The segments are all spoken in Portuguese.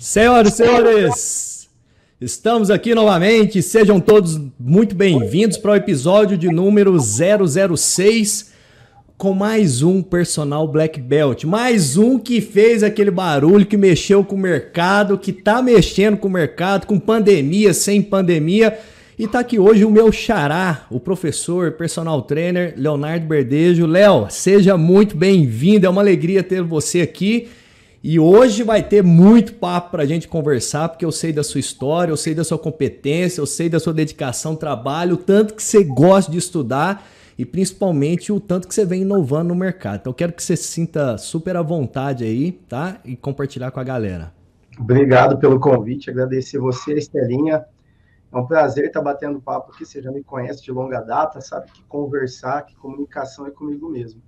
Senhoras e senhores, estamos aqui novamente. Sejam todos muito bem-vindos para o episódio de número 006 com mais um personal Black Belt. Mais um que fez aquele barulho, que mexeu com o mercado, que tá mexendo com o mercado, com pandemia, sem pandemia. E tá aqui hoje o meu xará, o professor, personal trainer, Leonardo Berdejo. Léo, seja muito bem-vindo, é uma alegria ter você aqui. E hoje vai ter muito papo para a gente conversar, porque eu sei da sua história, eu sei da sua competência, eu sei da sua dedicação, trabalho, o tanto que você gosta de estudar e principalmente o tanto que você vem inovando no mercado. Então, eu quero que você se sinta super à vontade aí, tá? E compartilhar com a galera. Obrigado pelo convite, agradecer você, Estelinha. É um prazer estar batendo papo aqui. Você já me conhece de longa data, sabe que conversar, que comunicação é comigo mesmo.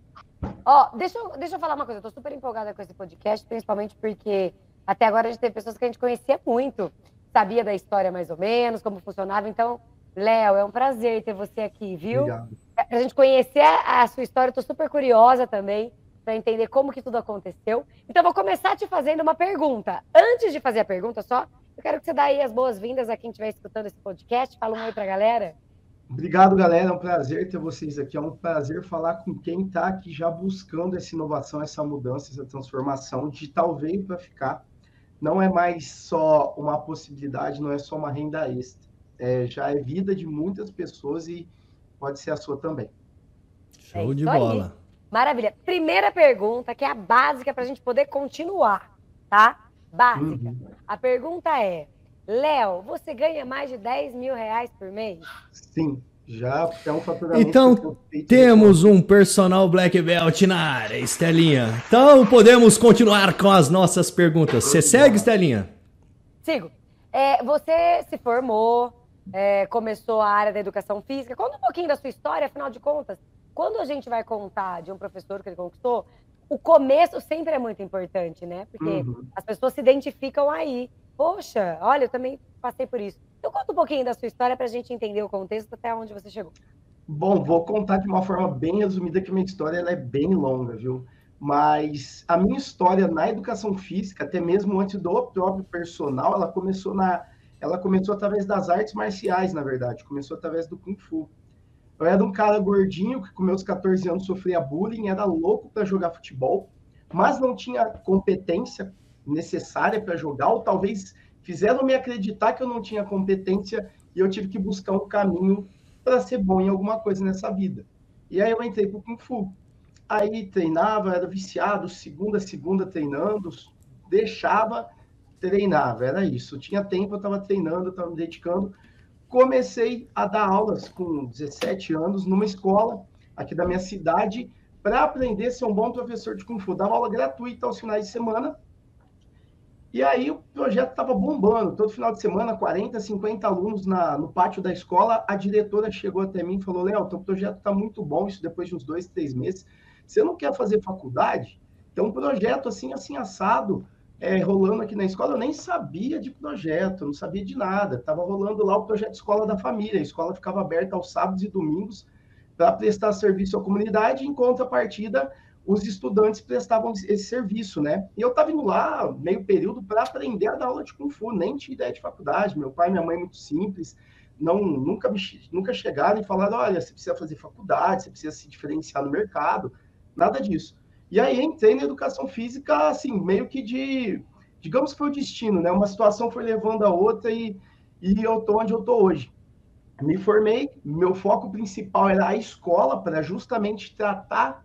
Ó, deixa eu, deixa eu falar uma coisa. Eu tô super empolgada com esse podcast, principalmente porque até agora a gente teve pessoas que a gente conhecia muito, sabia da história mais ou menos, como funcionava. Então, Léo, é um prazer ter você aqui, viu? Obrigado. Pra gente conhecer a, sua história, eu tô super curiosa também para entender como que tudo aconteceu. Então, vou começar te fazendo uma pergunta. Antes de fazer a pergunta, só, eu quero que você dê aí as boas-vindas a quem estiver escutando esse podcast. Fala um oi para a galera. Obrigado, galera. É um prazer ter vocês aqui. É um prazer falar com quem está aqui já buscando essa inovação, essa mudança, essa transformação. O digital veio para ficar. Não é mais só uma possibilidade, não é só uma renda extra. É, já é vida de muitas pessoas e pode ser a sua também. Show é de bola. Aí. Maravilha. Primeira pergunta, que é a básica para a gente poder continuar, tá? Básica. Uhum. A pergunta é: Léo, você ganha mais de 10 mil reais por mês? Sim, já é um faturamento. Então, temos um personal Black Belt na área, Estelinha. Então, podemos continuar com as nossas perguntas. Você segue, Estelinha? Sigo. É, você se formou, é, começou a área da educação física. Conta um pouquinho da sua história, afinal de contas. Quando a gente vai contar de um professor que ele conquistou, o começo sempre é muito importante, né? Porque uhum. as pessoas se identificam aí poxa, olha, eu também passei por isso. Então conta um pouquinho da sua história para a gente entender o contexto até onde você chegou. Bom, vou contar de uma forma bem resumida que minha história ela é bem longa, viu? Mas a minha história na educação física, até mesmo antes do próprio personal, ela começou na, ela começou através das artes marciais, na verdade, começou através do kung fu. Eu era um cara gordinho que com meus 14 anos sofria bullying, era louco para jogar futebol, mas não tinha competência necessária para jogar, ou talvez fizeram me acreditar que eu não tinha competência e eu tive que buscar um caminho para ser bom em alguma coisa nessa vida. E aí eu entrei para o Kung Fu. Aí treinava, era viciado, segunda, segunda treinando, deixava, treinava, era isso. Tinha tempo, eu estava treinando, estava me dedicando. Comecei a dar aulas com 17 anos numa escola aqui da minha cidade para aprender a ser um bom professor de Kung Fu. Dava aula gratuita aos finais de semana e aí o projeto estava bombando. Todo final de semana, 40, 50 alunos na, no pátio da escola. A diretora chegou até mim e falou: Léo, teu projeto está muito bom, isso depois de uns dois, três meses. Você não quer fazer faculdade? Tem um projeto assim, assim, assado, é, rolando aqui na escola. Eu nem sabia de projeto, não sabia de nada. Estava rolando lá o projeto Escola da Família. A escola ficava aberta aos sábados e domingos para prestar serviço à comunidade. Em contrapartida, os estudantes prestavam esse serviço, né? E eu estava indo lá, meio período, para aprender a dar aula de Kung Fu, nem tinha ideia de faculdade. Meu pai e minha mãe, muito simples, não, nunca, me, nunca chegaram e falaram: olha, você precisa fazer faculdade, você precisa se diferenciar no mercado, nada disso. E aí entrei na educação física, assim, meio que de. Digamos que foi o destino, né? Uma situação foi levando a outra e, e eu tô onde eu tô hoje. Me formei, meu foco principal era a escola, para justamente tratar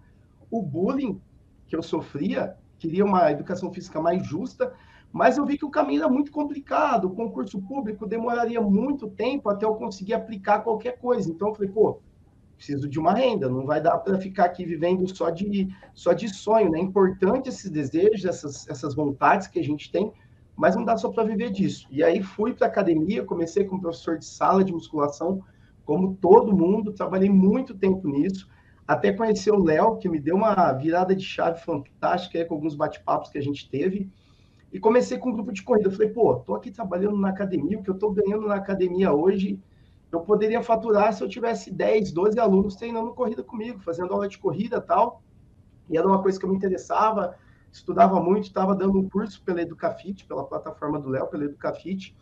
o bullying que eu sofria, queria uma educação física mais justa, mas eu vi que o caminho era muito complicado, o concurso público demoraria muito tempo até eu conseguir aplicar qualquer coisa. Então eu falei, pô, preciso de uma renda, não vai dar para ficar aqui vivendo só de só de sonho, né? É importante esses desejos, essas essas vontades que a gente tem, mas não dá só para viver disso. E aí fui para academia, comecei como professor de sala de musculação, como todo mundo, trabalhei muito tempo nisso até conhecer o Léo, que me deu uma virada de chave fantástica aí, com alguns bate-papos que a gente teve. E comecei com um grupo de corrida. Falei, pô, tô aqui trabalhando na academia, o que eu tô ganhando na academia hoje, eu poderia faturar se eu tivesse 10, 12 alunos treinando corrida comigo, fazendo aula de corrida tal. E era uma coisa que eu me interessava. estudava muito, estava dando um curso pela Educafit, pela plataforma do Léo, pela Educafit,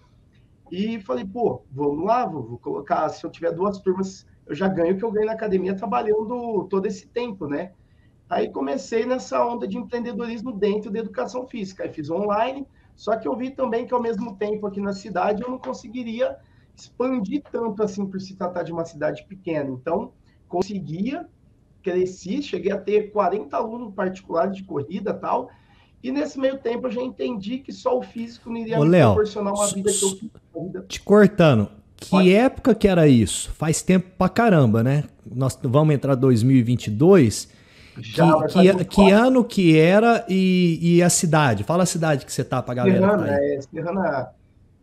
e falei, pô, vamos lá, vou, colocar, se eu tiver duas turmas, eu já ganho o que eu ganho na academia trabalhando todo esse tempo, né? Aí comecei nessa onda de empreendedorismo dentro da educação física. Aí fiz online, só que eu vi também que ao mesmo tempo aqui na cidade eu não conseguiria expandir tanto assim por se tratar de uma cidade pequena. Então, conseguia, cresci, cheguei a ter 40 alunos particulares de corrida tal. E nesse meio tempo eu já entendi que só o físico não iria Ô, proporcionar uma vida que eu fiz. Te cortando, que Pode. época que era isso? Faz tempo pra caramba, né? Nós vamos entrar 2022. Já que, que, que ano que era e, e a cidade? Fala a cidade que você tá pra galera. Serrana, tá é, Serrana,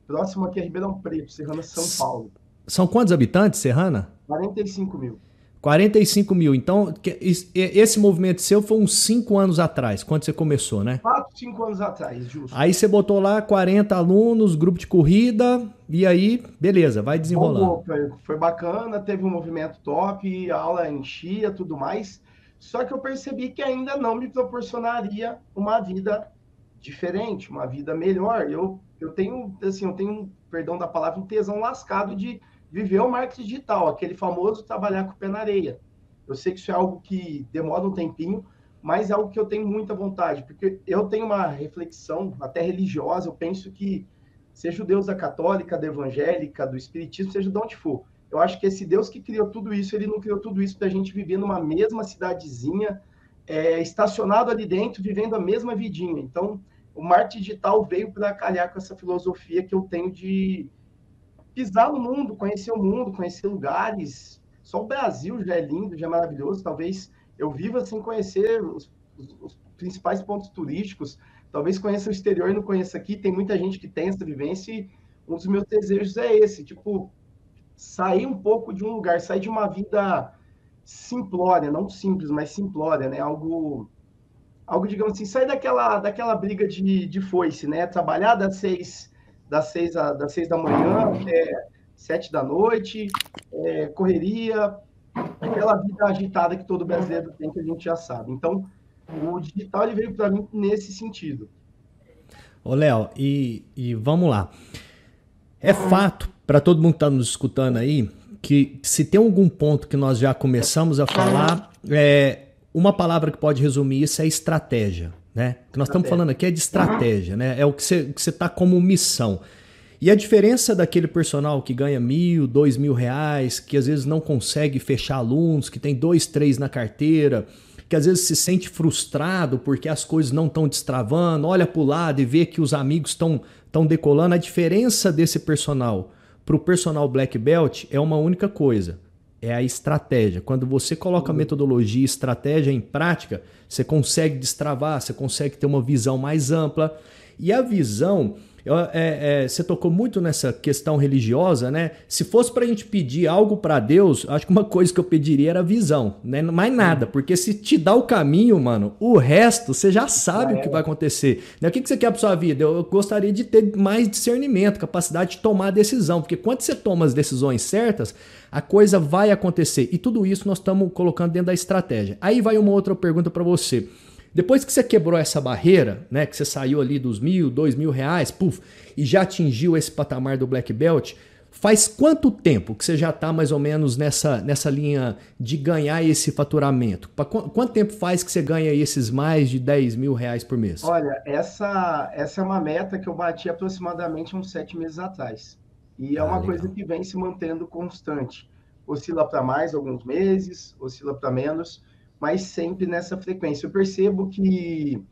próximo aqui é Ribeirão Preto, Serrana, São Paulo. São quantos habitantes, Serrana? 45 mil. 45 mil. Então, esse movimento seu foi uns 5 anos atrás, quando você começou, né? 4, 5 anos atrás, justo. Aí você botou lá 40 alunos, grupo de corrida, e aí, beleza, vai desenrolando. Foi, foi bacana, teve um movimento top, a aula enchia, tudo mais. Só que eu percebi que ainda não me proporcionaria uma vida diferente, uma vida melhor. Eu, eu tenho, assim, eu tenho, perdão da palavra, um tesão lascado de viver o marketing digital, aquele famoso trabalhar com o pé na areia. Eu sei que isso é algo que demora um tempinho, mas é algo que eu tenho muita vontade, porque eu tenho uma reflexão até religiosa, eu penso que seja o Deus da católica, da evangélica, do espiritismo, seja de onde for. Eu acho que esse Deus que criou tudo isso, ele não criou tudo isso para a gente viver numa mesma cidadezinha, é, estacionado ali dentro, vivendo a mesma vidinha. Então, o marketing digital veio para calhar com essa filosofia que eu tenho de pisar no mundo, conhecer o mundo, conhecer lugares. Só o Brasil já é lindo, já é maravilhoso. Talvez eu viva sem conhecer os, os- principais pontos turísticos. Talvez conheça o exterior e não conheça aqui. Tem muita gente que tem essa vivência e um dos meus desejos é esse, tipo, sair um pouco de um lugar, sair de uma vida simplória, não simples, mas simplória, né? Algo, algo digamos assim, sair daquela, daquela briga de, de foice, né? Trabalhar das seis, das seis, a- das seis da manhã até sete da noite, é, correria, aquela vida agitada que todo brasileiro tem, que a gente já sabe. Então, o digital ele veio para mim nesse sentido. Ô, Léo, e, e vamos lá. É fato, para todo mundo que está nos escutando aí, que se tem algum ponto que nós já começamos a falar, é, uma palavra que pode resumir isso é estratégia, né? O que nós estamos falando aqui é de estratégia, né? É o que você, que você tá como missão. E a diferença daquele personal que ganha mil, dois mil reais, que às vezes não consegue fechar alunos, que tem dois, três na carteira, que às vezes se sente frustrado porque as coisas não estão destravando, olha para o lado e vê que os amigos estão estão decolando. A diferença desse personal para o personal Black Belt é uma única coisa: é a estratégia. Quando você coloca metodologia e estratégia em prática, você consegue destravar, você consegue ter uma visão mais ampla. E a visão, eu- é- é, você tocou muito nessa questão religiosa, né? Se fosse para a gente pedir algo para Deus, acho que uma coisa que eu pediria era visão, né? Mais nada, porque se te dá o caminho, mano, o resto você já sabe o que vai acontecer. Né? O que que você quer para sua vida? Eu eu gostaria de ter mais discernimento, capacidade de tomar decisão, porque quando você toma as decisões certas, a coisa vai acontecer. E tudo isso nós estamos colocando dentro da estratégia. Aí vai uma outra pergunta para você. Depois que você quebrou essa barreira, né, que você saiu ali dos mil, dois mil reais, puf, e já atingiu esse patamar do Black Belt, faz quanto tempo que você já está mais ou menos nessa, nessa linha de ganhar esse faturamento? Pra qu- quanto tempo faz que você ganha esses mais de 10 mil reais por mês? Olha, essa, essa é uma meta que eu bati aproximadamente uns sete meses atrás. E é Ah, uma legal. coisa que vem se mantendo constante. Oscila para mais alguns meses, oscila para menos, mas sempre nessa frequência. Eu percebo que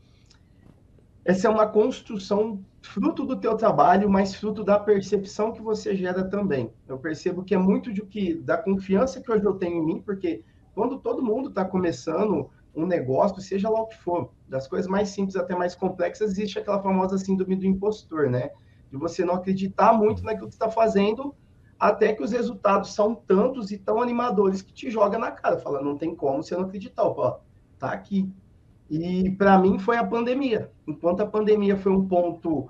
essa é uma construção fruto do teu trabalho, mas fruto da percepção que você gera também. Eu percebo que é muito de que da confiança que hoje eu tenho em mim, porque quando todo mundo está começando um negócio, seja lá o que for, das coisas mais simples até mais complexas, existe aquela famosa síndrome do impostor, né? De você não acreditar muito naquilo que está fazendo, até que os resultados são tantos e tão animadores que te joga na cara, fala, não tem como você não acreditar, ó, tá aqui. E para mim foi a pandemia. Enquanto a pandemia foi um ponto,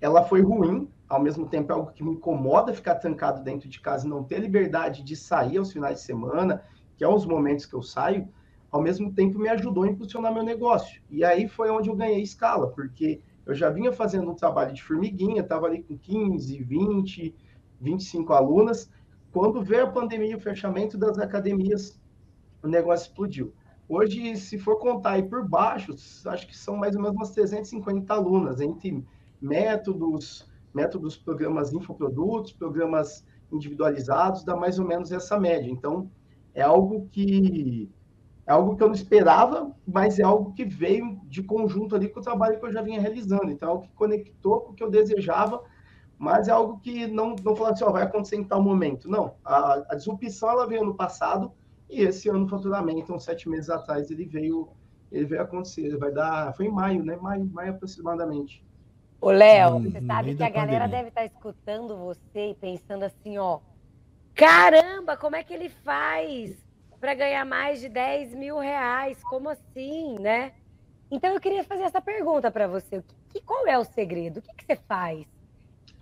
ela foi ruim, ao mesmo tempo é algo que me incomoda ficar trancado dentro de casa e não ter liberdade de sair aos finais de semana, que é os momentos que eu saio, ao mesmo tempo me ajudou a impulsionar meu negócio. E aí foi onde eu ganhei escala, porque eu já vinha fazendo um trabalho de formiguinha, estava ali com 15, 20, 25 alunas. Quando veio a pandemia e o fechamento das academias, o negócio explodiu. Hoje, se for contar aí por baixo, acho que são mais ou menos umas 350 alunas, entre métodos, métodos, programas infoprodutos, programas individualizados, dá mais ou menos essa média. Então, é algo que é algo que eu não esperava, mas é algo que veio de conjunto ali com o trabalho que eu já vinha realizando. Então, é algo que conectou com o que eu desejava, mas é algo que não, não falar assim, ó, vai acontecer em tal momento. Não, a, a disrupção ela veio no passado, e esse ano o faturamento, uns sete meses atrás, ele veio, ele veio acontecer. Ele vai dar. Foi em maio, né? Maio, maio aproximadamente. Ô, Léo, hum, você sabe que a galera pandemia. deve estar tá escutando você e pensando assim, ó. Caramba, como é que ele faz para ganhar mais de 10 mil reais? Como assim, né? Então eu queria fazer essa pergunta para você. Que, qual é o segredo? O que, que você faz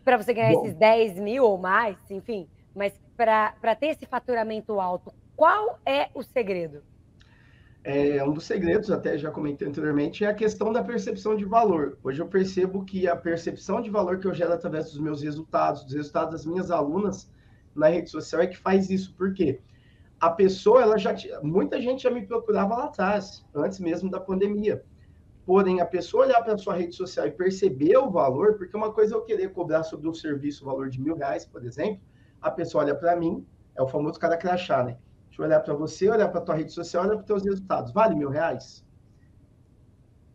para você ganhar Bom. esses 10 mil ou mais, enfim, mas para ter esse faturamento alto? Qual é o segredo? É, um dos segredos, até já comentei anteriormente, é a questão da percepção de valor. Hoje eu percebo que a percepção de valor que eu gero através dos meus resultados, dos resultados das minhas alunas na rede social é que faz isso. Por quê? A pessoa, ela já muita gente já me procurava lá atrás, antes mesmo da pandemia. Porém, a pessoa olhar para a sua rede social e perceber o valor, porque uma coisa é eu querer cobrar sobre um serviço o valor de mil reais, por exemplo, a pessoa olha para mim, é o famoso cara crachá, né? Deixa eu olhar para você, olhar para tua rede social, olhar para os teus resultados. Vale mil reais?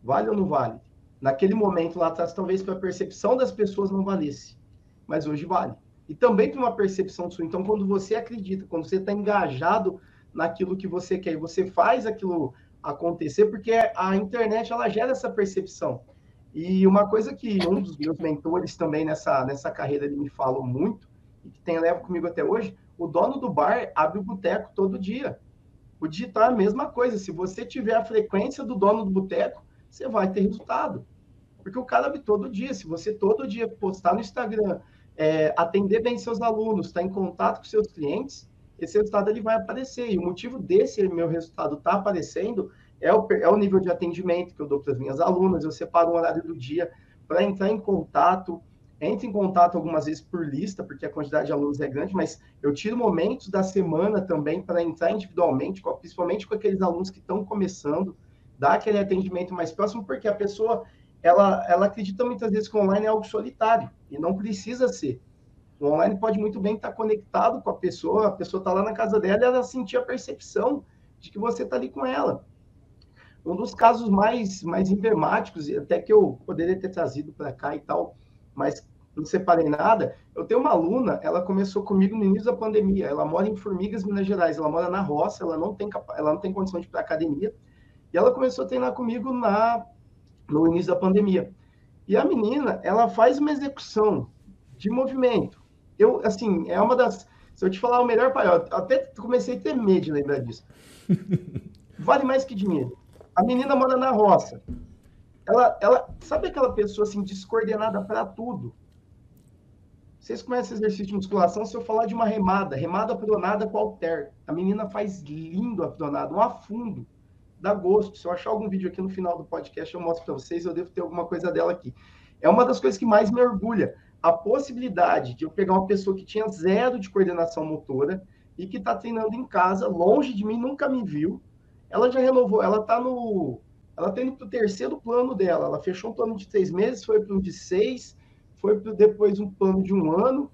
Vale ou não vale? Naquele momento lá atrás, talvez para a percepção das pessoas não valesse, mas hoje vale. E também para uma percepção sua. Então, quando você acredita, quando você está engajado naquilo que você quer, e você faz aquilo acontecer, porque a internet ela gera essa percepção. E uma coisa que um dos meus mentores também nessa, nessa carreira ele me falou muito, e que tem leva comigo até hoje, o dono do bar abre o boteco todo dia. O digital é a mesma coisa. Se você tiver a frequência do dono do boteco, você vai ter resultado. Porque o cara abre todo dia. Se você todo dia postar no Instagram, é, atender bem seus alunos, estar tá em contato com seus clientes, esse resultado ele vai aparecer. E o motivo desse meu resultado estar tá aparecendo é o, é o nível de atendimento que eu dou para as minhas alunas. Eu separo um horário do dia para entrar em contato, entre em contato algumas vezes por lista, porque a quantidade de alunos é grande, mas eu tiro momentos da semana também para entrar individualmente, principalmente com aqueles alunos que estão começando, dar aquele atendimento mais próximo, porque a pessoa ela, ela acredita muitas vezes que online é algo solitário, e não precisa ser. O online pode muito bem estar conectado com a pessoa, a pessoa está lá na casa dela e ela sentir a percepção de que você está ali com ela. Um dos casos mais, mais emblemáticos, até que eu poderia ter trazido para cá e tal, mas não separei nada. Eu tenho uma aluna, ela começou comigo no início da pandemia. Ela mora em Formigas, Minas Gerais. Ela mora na roça, ela não tem, ela não tem condição de ir para academia. E ela começou a treinar comigo na, no início da pandemia. E a menina, ela faz uma execução de movimento. Eu, assim, é uma das. Se eu te falar o melhor pai, eu até comecei a ter medo de lembrar disso. Vale mais que dinheiro. A menina mora na roça ela, ela sabe aquela pessoa assim descoordenada para tudo. Vocês conhecem exercício de musculação? Se eu falar de uma remada, remada pronada com halter, a menina faz lindo a pronada, um afundo, dá gosto. Se eu achar algum vídeo aqui no final do podcast, eu mostro para vocês, eu devo ter alguma coisa dela aqui. É uma das coisas que mais me orgulha, a possibilidade de eu pegar uma pessoa que tinha zero de coordenação motora e que está treinando em casa, longe de mim, nunca me viu. Ela já renovou, ela está no ela está indo para o terceiro plano dela. Ela fechou um plano de três meses, foi para um de seis, foi para depois um plano de um ano.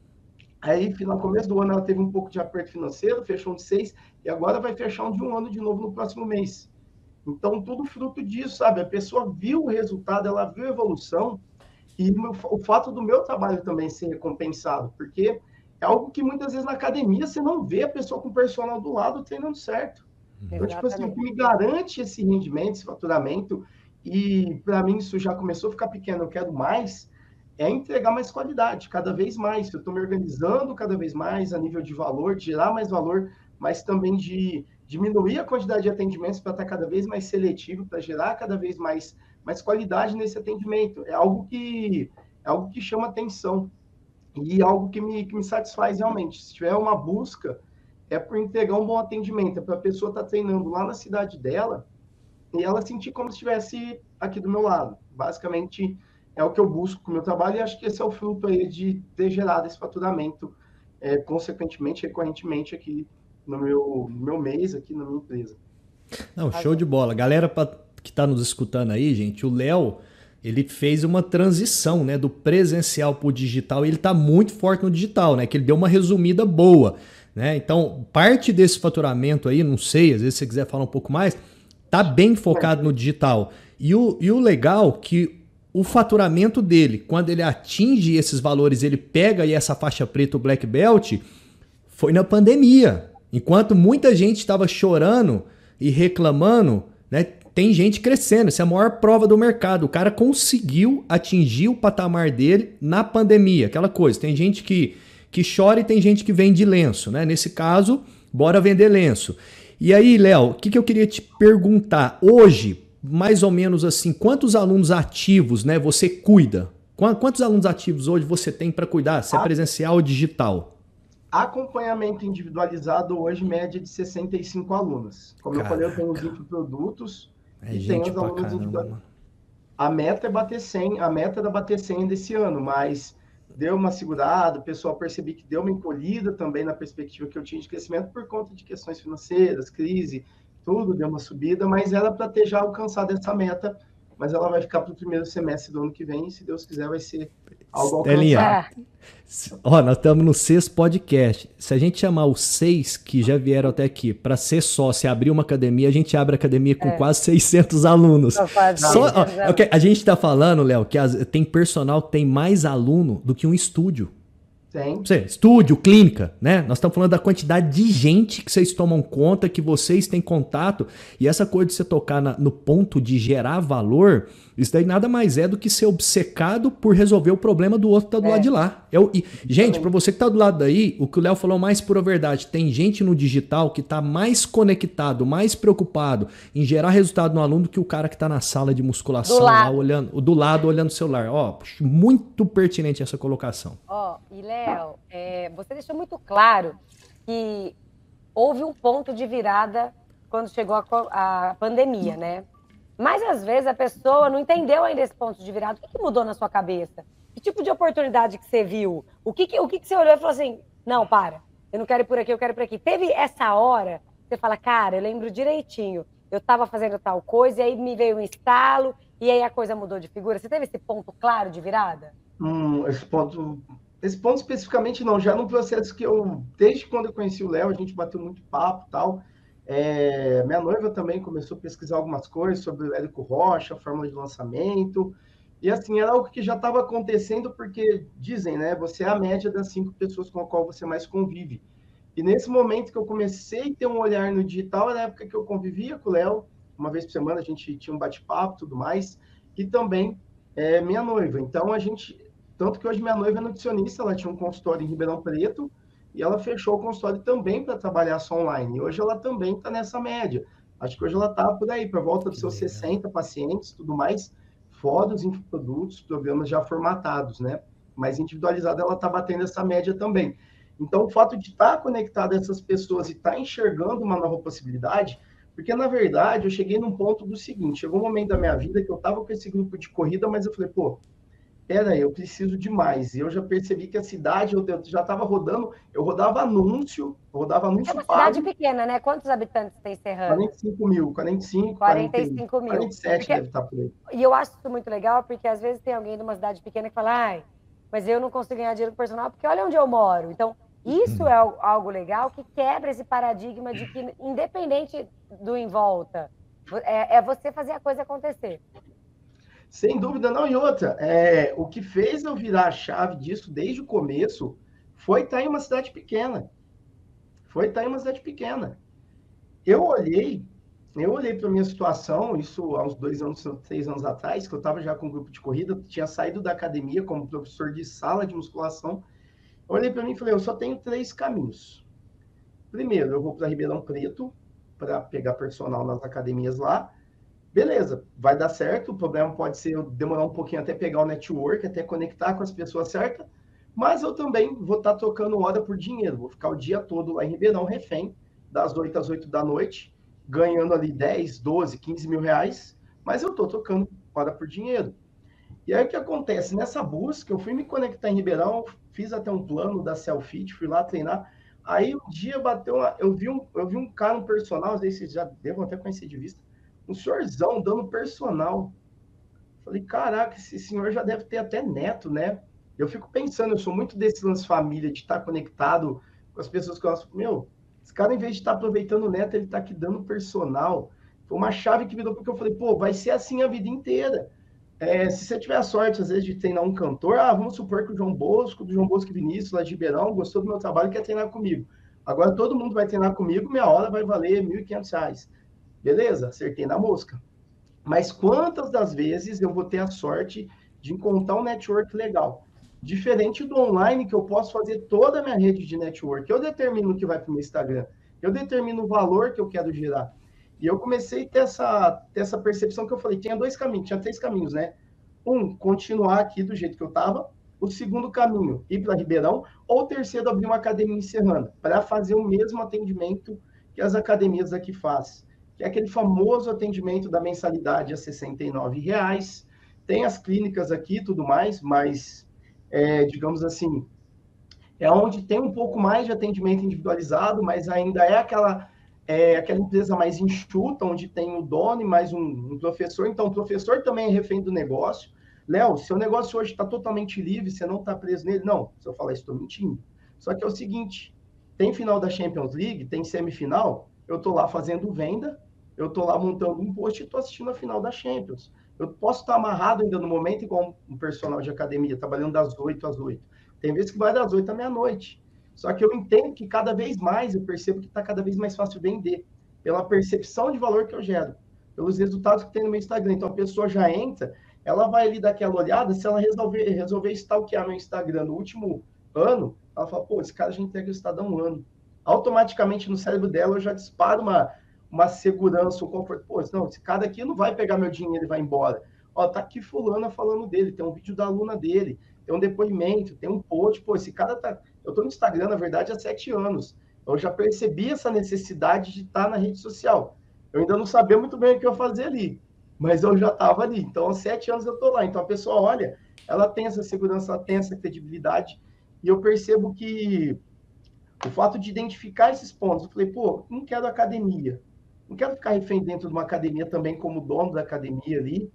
Aí, no começo do ano, ela teve um pouco de aperto financeiro, fechou um de seis, e agora vai fechar um de um ano de novo no próximo mês. Então, tudo fruto disso, sabe? A pessoa viu o resultado, ela viu a evolução, e o fato do meu trabalho também ser recompensado, porque é algo que muitas vezes na academia você não vê a pessoa com o personal do lado treinando certo. Então, tipo assim, o que me garante esse rendimento, esse faturamento, e para mim isso já começou a ficar pequeno, eu quero mais, é entregar mais qualidade, cada vez mais. Eu estou me organizando cada vez mais a nível de valor, de gerar mais valor, mas também de diminuir a quantidade de atendimentos para estar cada vez mais seletivo, para gerar cada vez mais, mais qualidade nesse atendimento. É algo que é algo que chama atenção e algo que me, que me satisfaz realmente. Se tiver uma busca é por entregar um bom atendimento, é para a pessoa estar tá treinando lá na cidade dela e ela sentir como se estivesse aqui do meu lado. Basicamente, é o que eu busco com o meu trabalho e acho que esse é o fruto aí de ter gerado esse faturamento, é, consequentemente, recorrentemente aqui no meu, no meu mês, aqui na minha empresa. Não, show de bola. Galera pra, que está nos escutando aí, gente, o Léo, ele fez uma transição, né, do presencial para o digital e ele está muito forte no digital, né, que ele deu uma resumida boa, né? Então, parte desse faturamento aí, não sei, às vezes você quiser falar um pouco mais, tá bem focado no digital. E o, e o legal que o faturamento dele, quando ele atinge esses valores, ele pega aí essa faixa preta, o black belt, foi na pandemia. Enquanto muita gente estava chorando e reclamando, né, tem gente crescendo. Essa é a maior prova do mercado. O cara conseguiu atingir o patamar dele na pandemia. Aquela coisa. Tem gente que, que chora e tem gente que vende lenço. Né? Nesse caso, bora vender lenço. E aí, Léo, o que, que eu queria te perguntar? Hoje, mais ou menos assim, quantos alunos ativos né, você cuida? Quantos alunos ativos hoje você tem para cuidar? Se é presencial ou digital? Acompanhamento individualizado hoje, média de 65 alunos. Como Caraca. eu falei, eu tenho os infoprodutos é e tenho os alunos. A meta é bater 100, a meta era bater 100 desse ano, mas deu uma segurada, o pessoal percebi que deu uma encolhida também na perspectiva que eu tinha de crescimento por conta de questões financeiras, crise, tudo deu uma subida, mas era para ter já alcançado essa meta, mas ela vai ficar para o primeiro semestre do ano que vem, e se Deus quiser vai ser algo alcançado. Ó, nós estamos no sexto podcast. Se a gente chamar os seis que já vieram até aqui para ser sócio e abrir uma academia, a gente abre a academia com é. quase 600 alunos. Só, ó, a gente está falando, Léo, que as, tem personal que tem mais aluno do que um estúdio. Tem. Você, estúdio, clínica, né? Nós estamos falando da quantidade de gente que vocês tomam conta, que vocês têm contato. E essa coisa de você tocar na, no ponto de gerar valor, isso daí nada mais é do que ser obcecado por resolver o problema do outro que tá do é. lado de lá. Eu, é e, gente, para você que tá do lado daí, o que o Léo falou mais pura verdade. Tem gente no digital que tá mais conectado, mais preocupado em gerar resultado no aluno do que o cara que tá na sala de musculação lá olhando, do lado olhando o celular. Ó, muito pertinente essa colocação. Ó, e Léo, é, você deixou muito claro que houve um ponto de virada quando chegou a, a pandemia, né? Mas às vezes a pessoa não entendeu ainda esse ponto de virada. O que, que mudou na sua cabeça? Que tipo de oportunidade que você viu? O que, que, o que, que você olhou e falou assim: não, para, eu não quero ir por aqui, eu quero ir por aqui. Teve essa hora, você fala, cara, eu lembro direitinho. Eu estava fazendo tal coisa, e aí me veio um estalo, e aí a coisa mudou de figura. Você teve esse ponto claro de virada? Hum, esse ponto. Esse ponto especificamente não, já no processo que eu, desde quando eu conheci o Léo, a gente bateu muito papo e tal. É, minha noiva também começou a pesquisar algumas coisas sobre o Érico Rocha, a fórmula de lançamento. E assim, era algo que já estava acontecendo, porque dizem, né? Você é a média das cinco pessoas com a qual você mais convive. E nesse momento que eu comecei a ter um olhar no digital, era a época que eu convivia com o Léo, uma vez por semana a gente tinha um bate-papo tudo mais, e também é, minha noiva. Então a gente. Tanto que hoje minha noiva é nutricionista, ela tinha um consultório em Ribeirão Preto, e ela fechou o consultório também para trabalhar só online. E hoje ela também está nessa média. Acho que hoje ela está por aí, para volta dos seus 60 pacientes, tudo mais, fora os produtos, programas já formatados, né? Mas individualizada ela está batendo essa média também. Então, o fato de estar tá conectado a essas pessoas e estar tá enxergando uma nova possibilidade, porque na verdade eu cheguei num ponto do seguinte: chegou um momento da minha vida que eu estava com esse grupo de corrida, mas eu falei, pô, pera aí, eu preciso de mais. E eu já percebi que a cidade, eu já estava rodando, eu rodava anúncio, rodava anúncio É uma pago. cidade pequena, né? Quantos habitantes tem Serrano? 45 mil, 45, 45 40, mil. 47 porque, deve estar por aí. E eu acho isso muito legal, porque às vezes tem alguém de uma cidade pequena que fala, ai, mas eu não consigo ganhar dinheiro com personal, porque olha onde eu moro. Então, isso é algo legal que quebra esse paradigma de que, independente do em volta, é, é você fazer a coisa acontecer. Sem dúvida não. E outra, é, o que fez eu virar a chave disso desde o começo foi estar em uma cidade pequena. Foi estar em uma cidade pequena. Eu olhei, eu olhei para a minha situação, isso há uns dois anos, três anos atrás, que eu estava já com um grupo de corrida, tinha saído da academia como professor de sala de musculação. Eu olhei para mim e falei, eu só tenho três caminhos. Primeiro, eu vou para Ribeirão Preto para pegar personal nas academias lá beleza, vai dar certo. O problema pode ser demorar um pouquinho até pegar o network, até conectar com as pessoas certas. Mas eu também vou estar tá trocando hora por dinheiro. Vou ficar o dia todo lá em Ribeirão, refém, das 8 às 8 da noite, ganhando ali 10, 12, 15 mil reais. Mas eu estou trocando hora por dinheiro. E aí o que acontece? Nessa busca, eu fui me conectar em Ribeirão, fiz até um plano da Selfit, fui lá treinar. Aí um dia bateu uma, eu vi um, eu vi um cara, um personal, às vezes já devam até conhecer de vista, um senhorzão dando personal. Falei, caraca, esse senhor já deve ter até neto, né? Eu fico pensando, eu sou muito desse lance família, de estar conectado com as pessoas que eu gosto. Meu, esse cara, em vez de estar aproveitando o neto, ele está aqui dando personal. Foi uma chave que virou, porque eu falei, pô, vai ser assim a vida inteira. É, se você tiver a sorte, às vezes, de treinar um cantor, ah, vamos supor que o João Bosco, do João Bosco Vinícius, lá de Ribeirão, gostou do meu trabalho e quer treinar comigo. Agora todo mundo vai treinar comigo, minha hora vai valer R$ 1.500. Beleza, acertei na mosca. Mas quantas das vezes eu vou ter a sorte de encontrar um network legal? Diferente do online, que eu posso fazer toda a minha rede de network. Eu determino o que vai para o meu Instagram. Eu determino o valor que eu quero gerar. E eu comecei a ter essa, ter essa percepção que eu falei, tinha dois caminhos, tinha três caminhos, né? Um, continuar aqui do jeito que eu estava. O segundo caminho, ir para Ribeirão. Ou o terceiro, abrir uma academia em Serrana, para fazer o mesmo atendimento que as academias aqui fazem. Que é aquele famoso atendimento da mensalidade a R$ reais. Tem as clínicas aqui e tudo mais, mas, é, digamos assim, é onde tem um pouco mais de atendimento individualizado, mas ainda é aquela é aquela empresa mais enxuta, onde tem o dono e mais um, um professor. Então, o professor também é refém do negócio. Léo, seu negócio hoje está totalmente livre, você não está preso nele. Não, se eu falar isso, estou mentindo. Só que é o seguinte: tem final da Champions League, tem semifinal, eu estou lá fazendo venda, eu estou lá montando um post e estou assistindo a final da Champions. Eu posso estar amarrado ainda no momento, igual um personal de academia, trabalhando das 8 às 8. Tem vezes que vai das 8 à meia-noite. Só que eu entendo que cada vez mais eu percebo que está cada vez mais fácil vender, pela percepção de valor que eu gero, pelos resultados que tem no meu Instagram. Então a pessoa já entra, ela vai ali dar aquela olhada, se ela resolver, resolver stalkear meu Instagram no último ano, ela fala, pô, esse cara já entrega o resultado há um ano. Automaticamente no cérebro dela eu já disparo uma, uma segurança, um conforto. Pô, não, esse cara aqui não vai pegar meu dinheiro e vai embora. Ó, tá aqui fulana falando dele, tem um vídeo da aluna dele, tem um depoimento, tem um post, pô, esse cara tá eu estou no Instagram, na verdade, há sete anos. Eu já percebi essa necessidade de estar na rede social. Eu ainda não sabia muito bem o que eu fazia ali, mas eu já estava ali. Então, há sete anos eu estou lá. Então, a pessoa olha, ela tem essa segurança, ela tem essa credibilidade, e eu percebo que o fato de identificar esses pontos, eu falei, pô, não quero academia, não quero ficar refém dentro de uma academia também como dono da academia ali,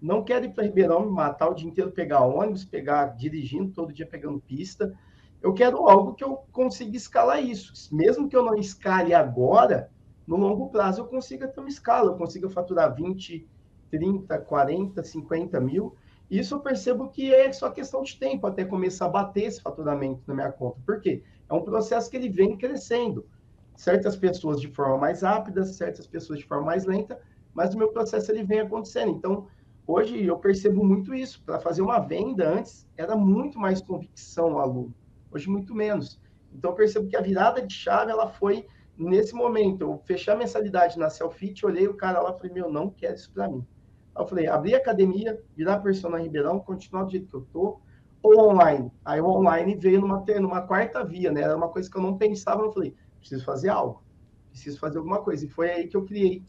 não quero ir para Ribeirão me matar o dia inteiro, pegar ônibus, pegar dirigindo, todo dia pegando pista, eu quero algo que eu consiga escalar isso. Mesmo que eu não escale agora, no longo prazo eu consiga ter uma escala, eu consiga faturar 20, 30, 40, 50 mil. Isso eu percebo que é só questão de tempo até começar a bater esse faturamento na minha conta. Por quê? É um processo que ele vem crescendo. Certas pessoas de forma mais rápida, certas pessoas de forma mais lenta, mas o meu processo ele vem acontecendo. Então, hoje eu percebo muito isso. Para fazer uma venda antes, era muito mais convicção o aluno hoje muito menos. Então, eu percebo que a virada de chave, ela foi nesse momento. Eu fechei a mensalidade na Selfit, olhei o cara lá e falei, meu, não quero isso para mim. Aí eu falei, abrir a academia, virar personal Ribeirão, continuar do jeito que eu tô, ou online. Aí o online veio numa, numa quarta via, né? Era uma coisa que eu não pensava, eu falei, preciso fazer algo, preciso fazer alguma coisa. E foi aí que eu criei.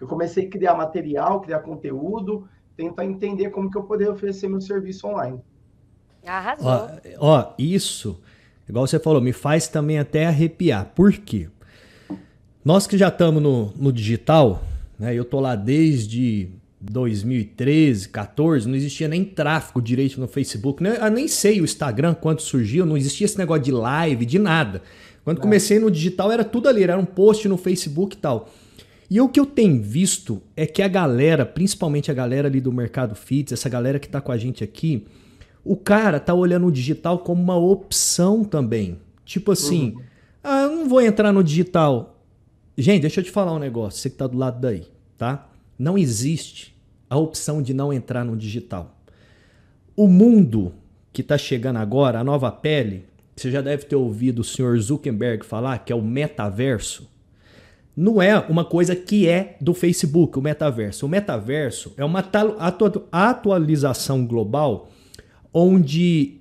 Eu comecei a criar material, criar conteúdo, tentar entender como que eu poderia oferecer meu serviço online. Arrasou. Ó, ó, isso, igual você falou, me faz também até arrepiar. Por quê? Nós que já estamos no, no digital, né? Eu tô lá desde 2013, 14, não existia nem tráfego direito no Facebook. Nem, eu nem sei o Instagram quando surgiu, não existia esse negócio de live, de nada. Quando não. comecei no digital era tudo ali, era um post no Facebook e tal. E o que eu tenho visto é que a galera, principalmente a galera ali do mercado fitness, essa galera que está com a gente aqui, o cara tá olhando o digital como uma opção também. Tipo assim, uhum. ah, eu não vou entrar no digital. Gente, deixa eu te falar um negócio, você que tá do lado daí, tá? Não existe a opção de não entrar no digital. O mundo que tá chegando agora, a nova pele, você já deve ter ouvido o senhor Zuckerberg falar que é o metaverso. Não é uma coisa que é do Facebook, o metaverso. O metaverso é uma atualização global onde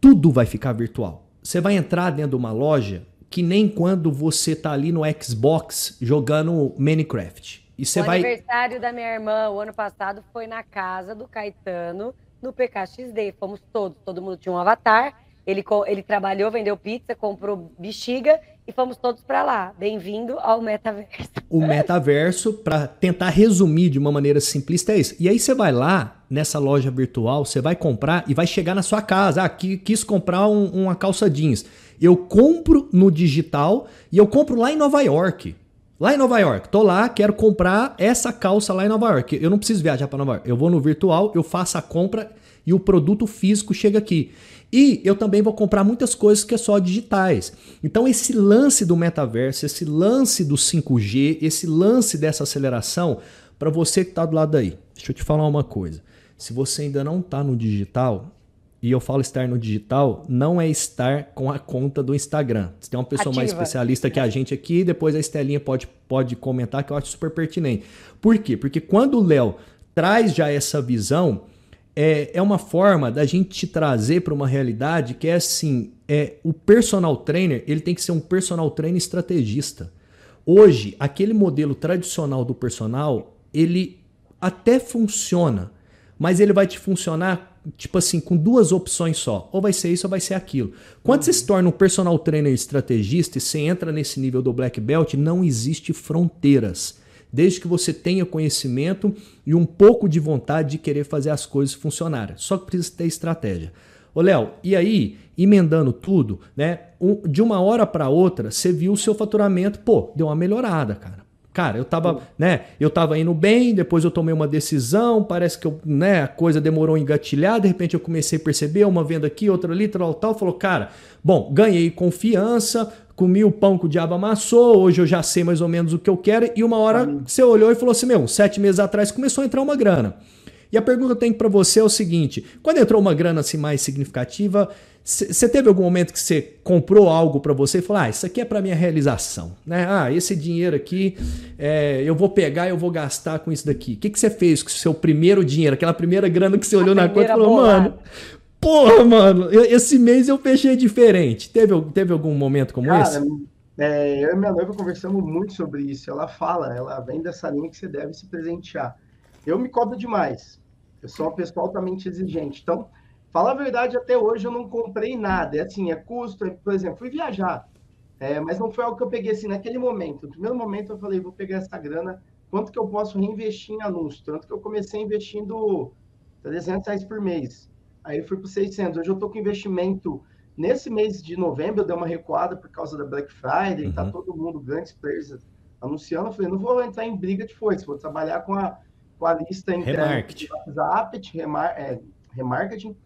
tudo vai ficar virtual. Você vai entrar dentro de uma loja que nem quando você tá ali no Xbox jogando Minecraft. E você o vai. aniversário da minha irmã, o ano passado, foi na casa do Caetano, no PKXD. Fomos todos, todo mundo tinha um avatar. Ele, ele trabalhou, vendeu pizza, comprou bexiga e fomos todos para lá. Bem-vindo ao metaverso. O metaverso, para tentar resumir de uma maneira simplista, é isso. E aí você vai lá nessa loja virtual, você vai comprar e vai chegar na sua casa. Ah, quis comprar um, uma calça jeans. Eu compro no digital e eu compro lá em Nova York. Lá em Nova York, tô lá, quero comprar essa calça lá em Nova York. Eu não preciso viajar para Nova York. Eu vou no virtual, eu faço a compra e o produto físico chega aqui. E eu também vou comprar muitas coisas que é só digitais. Então, esse lance do metaverso, esse lance do 5G, esse lance dessa aceleração, para você que está do lado aí, deixa eu te falar uma coisa. Se você ainda não está no digital, e eu falo estar no digital, não é estar com a conta do Instagram. Se tem uma pessoa Ativa. mais especialista que a gente aqui, depois a Estelinha pode, pode comentar, que eu acho super pertinente. Por quê? Porque quando o Léo traz já essa visão, é, é uma forma da gente te trazer para uma realidade que é assim, é o personal trainer, ele tem que ser um personal trainer estrategista. Hoje, aquele modelo tradicional do personal, ele até funciona, mas ele vai te funcionar tipo assim, com duas opções só. Ou vai ser isso ou vai ser aquilo. Quando você se torna um personal trainer estrategista e você entra nesse nível do black belt, não existe fronteiras desde que você tenha conhecimento e um pouco de vontade de querer fazer as coisas funcionarem. Só que precisa ter estratégia. Ô Léo, e aí, emendando tudo, né? De uma hora para outra, você viu o seu faturamento, pô, deu uma melhorada, cara. Cara, eu tava, né, eu tava indo bem, depois eu tomei uma decisão, parece que eu, né, a coisa demorou a engatilhar, de repente eu comecei a perceber uma venda aqui, outra ali, tal, tal, falou, cara, bom, ganhei confiança, comi o pão que o diabo amassou, hoje eu já sei mais ou menos o que eu quero, e uma hora você olhou e falou assim: meu, sete meses atrás começou a entrar uma grana. E a pergunta que eu tenho para você é o seguinte: quando entrou uma grana assim mais significativa, você teve algum momento que você comprou algo para você e falou: ah, isso aqui é para minha realização, né? Ah, esse dinheiro aqui é, eu vou pegar, eu vou gastar com isso daqui. O que você fez com o seu primeiro dinheiro, aquela primeira grana que você olhou na conta e falou: mano, Porra, mano, esse mês eu fechei diferente. Teve, teve algum momento como Cara, esse? É, eu e minha noiva conversamos muito sobre isso. Ela fala, ela vem dessa linha que você deve se presentear. Eu me cobro demais. Eu sou uma pessoa altamente exigente. Então, fala a verdade, até hoje eu não comprei nada. É assim, é custo. É, por exemplo, fui viajar. É, mas não foi algo que eu peguei assim naquele momento. No primeiro momento eu falei, vou pegar essa grana, quanto que eu posso reinvestir em anúncio? Tanto que eu comecei investindo 300 reais por mês. Aí fui para 600. Hoje eu estou com investimento. Nesse mês de novembro, eu dei uma recuada por causa da Black Friday, tá uhum. tá todo mundo, grandes players, anunciando. Eu falei, não vou entrar em briga de foice, vou trabalhar com a, com a lista remarketing. de WhatsApp, remar, é, remarketing,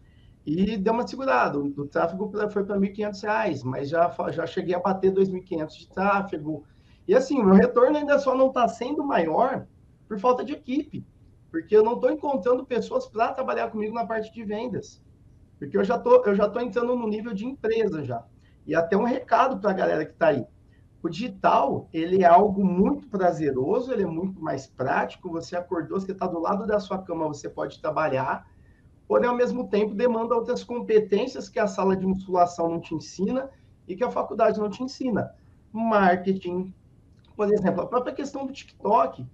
e deu uma segurada. O, o tráfego foi para R$ 1.500, mas já, já cheguei a bater 2.500 de tráfego. E assim, o meu retorno ainda só não está sendo maior por falta de equipe porque eu não estou encontrando pessoas para trabalhar comigo na parte de vendas. Porque eu já tô, eu já tô entrando no nível de empresa já. E até um recado para a galera que está aí. O digital, ele é algo muito prazeroso, ele é muito mais prático. Você acordou, você está do lado da sua cama, você pode trabalhar. Porém, ao mesmo tempo, demanda outras competências que a sala de musculação não te ensina e que a faculdade não te ensina. Marketing, por exemplo, a própria questão do TikTok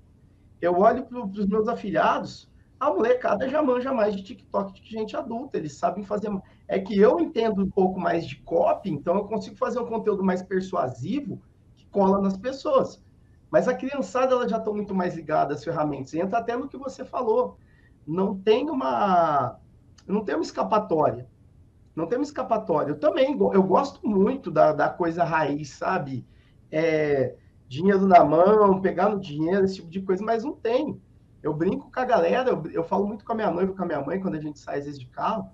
eu olho para os meus afiliados, a molecada já manja mais de TikTok que gente adulta, eles sabem fazer. É que eu entendo um pouco mais de copy, então eu consigo fazer um conteúdo mais persuasivo cola nas pessoas. Mas a criançada ela já está muito mais ligada às ferramentas. Entra até no que você falou. Não tem uma, não tem uma escapatória. Não tem uma escapatória. Eu também eu gosto muito da, da coisa raiz, sabe? É, dinheiro na mão, pegar no dinheiro, esse tipo de coisa, mas não tem. Eu brinco com a galera, eu, eu falo muito com a minha noiva, com a minha mãe, quando a gente sai às vezes de carro,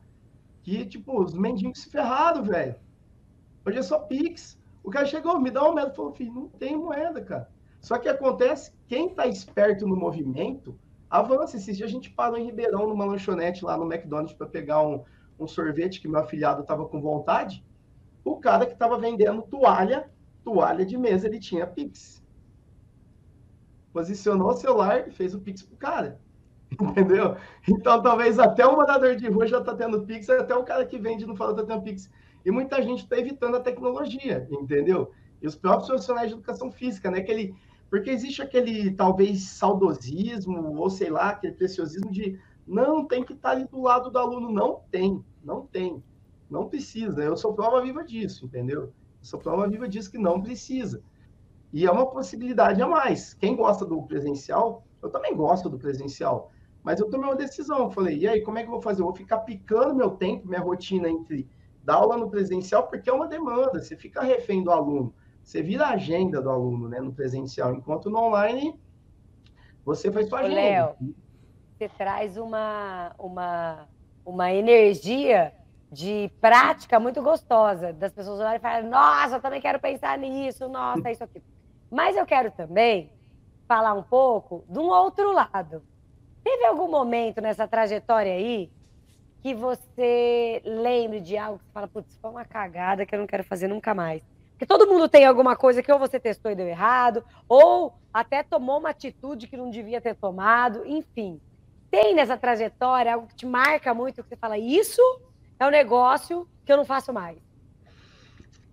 que, tipo, os mendigos se ferraram, velho. Hoje é só Pix. O cara chegou, me dá uma moeda, falou, filho, não tem moeda, cara. Só que acontece, quem tá esperto no movimento, avança. Esse dia a gente parou em Ribeirão, numa lanchonete lá no McDonald's, para pegar um, um sorvete que meu afilhado tava com vontade. O cara que tava vendendo toalha toalha de mesa, ele tinha Pix. Posicionou o celular e fez o Pix pro cara. Entendeu? Então, talvez até o morador de rua já está tendo Pix, até o cara que vende não fala está tendo Pix. E muita gente está evitando a tecnologia, entendeu? E os próprios profissionais de educação física, né? Aquele, porque existe aquele, talvez, saudosismo, ou sei lá, aquele preciosismo de não tem que estar tá ali do lado do aluno. Não tem, não tem. Não precisa. Eu sou prova viva disso, entendeu? Eu sou prova viva disso que não precisa. E é uma possibilidade a mais. Quem gosta do presencial, eu também gosto do presencial. Mas eu tomei uma decisão. Eu falei, e aí, como é que eu vou fazer? Eu vou ficar picando meu tempo, minha rotina entre dar aula no presencial, porque é uma demanda. Você fica refém do aluno. Você vira a agenda do aluno, né, no presencial. Enquanto no online, você faz sua agenda. Léo, você traz uma, uma, uma energia de prática muito gostosa, das pessoas olharem e falarem, nossa, eu também quero pensar nisso, nossa, isso aqui. Mas eu quero também falar um pouco de um outro lado. Teve algum momento nessa trajetória aí que você lembre de algo que você fala, putz, foi uma cagada que eu não quero fazer nunca mais? Porque todo mundo tem alguma coisa que ou você testou e deu errado, ou até tomou uma atitude que não devia ter tomado, enfim. Tem nessa trajetória algo que te marca muito, que você fala, isso é um negócio que eu não faço mais?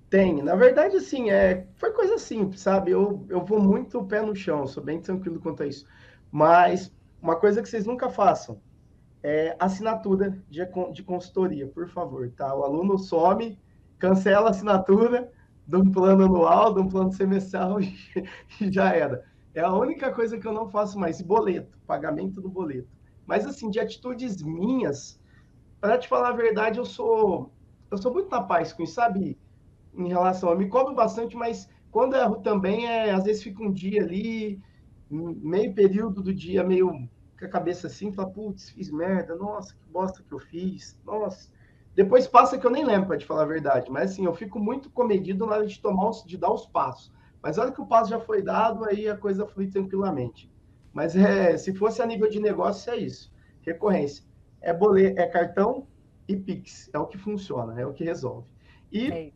Tem. Na verdade, assim, é, foi coisa simples, sabe? Eu, eu vou muito pé no chão, sou bem tranquilo quanto a isso. Mas uma coisa que vocês nunca façam é assinatura de, de consultoria, por favor, tá? O aluno some, cancela a assinatura de um plano anual, de um plano semestral e, e já era. É a única coisa que eu não faço mais. boleto, pagamento do boleto. Mas, assim, de atitudes minhas, para te falar a verdade, eu sou eu sou muito na paz com isso, sabe? Em relação, eu me cobro bastante, mas quando erro também, é, às vezes fica um dia ali, meio período do dia, meio com a cabeça assim, fala, putz, fiz merda, nossa, que bosta que eu fiz, nossa. Depois passa que eu nem lembro, para te falar a verdade, mas assim, eu fico muito comedido na hora de tomar, os, de dar os passos. Mas olha que o passo já foi dado, aí a coisa flui tranquilamente. Mas é, se fosse a nível de negócio, é isso. Recorrência é boleto, é cartão e Pix. É o que funciona, é o que resolve. E é,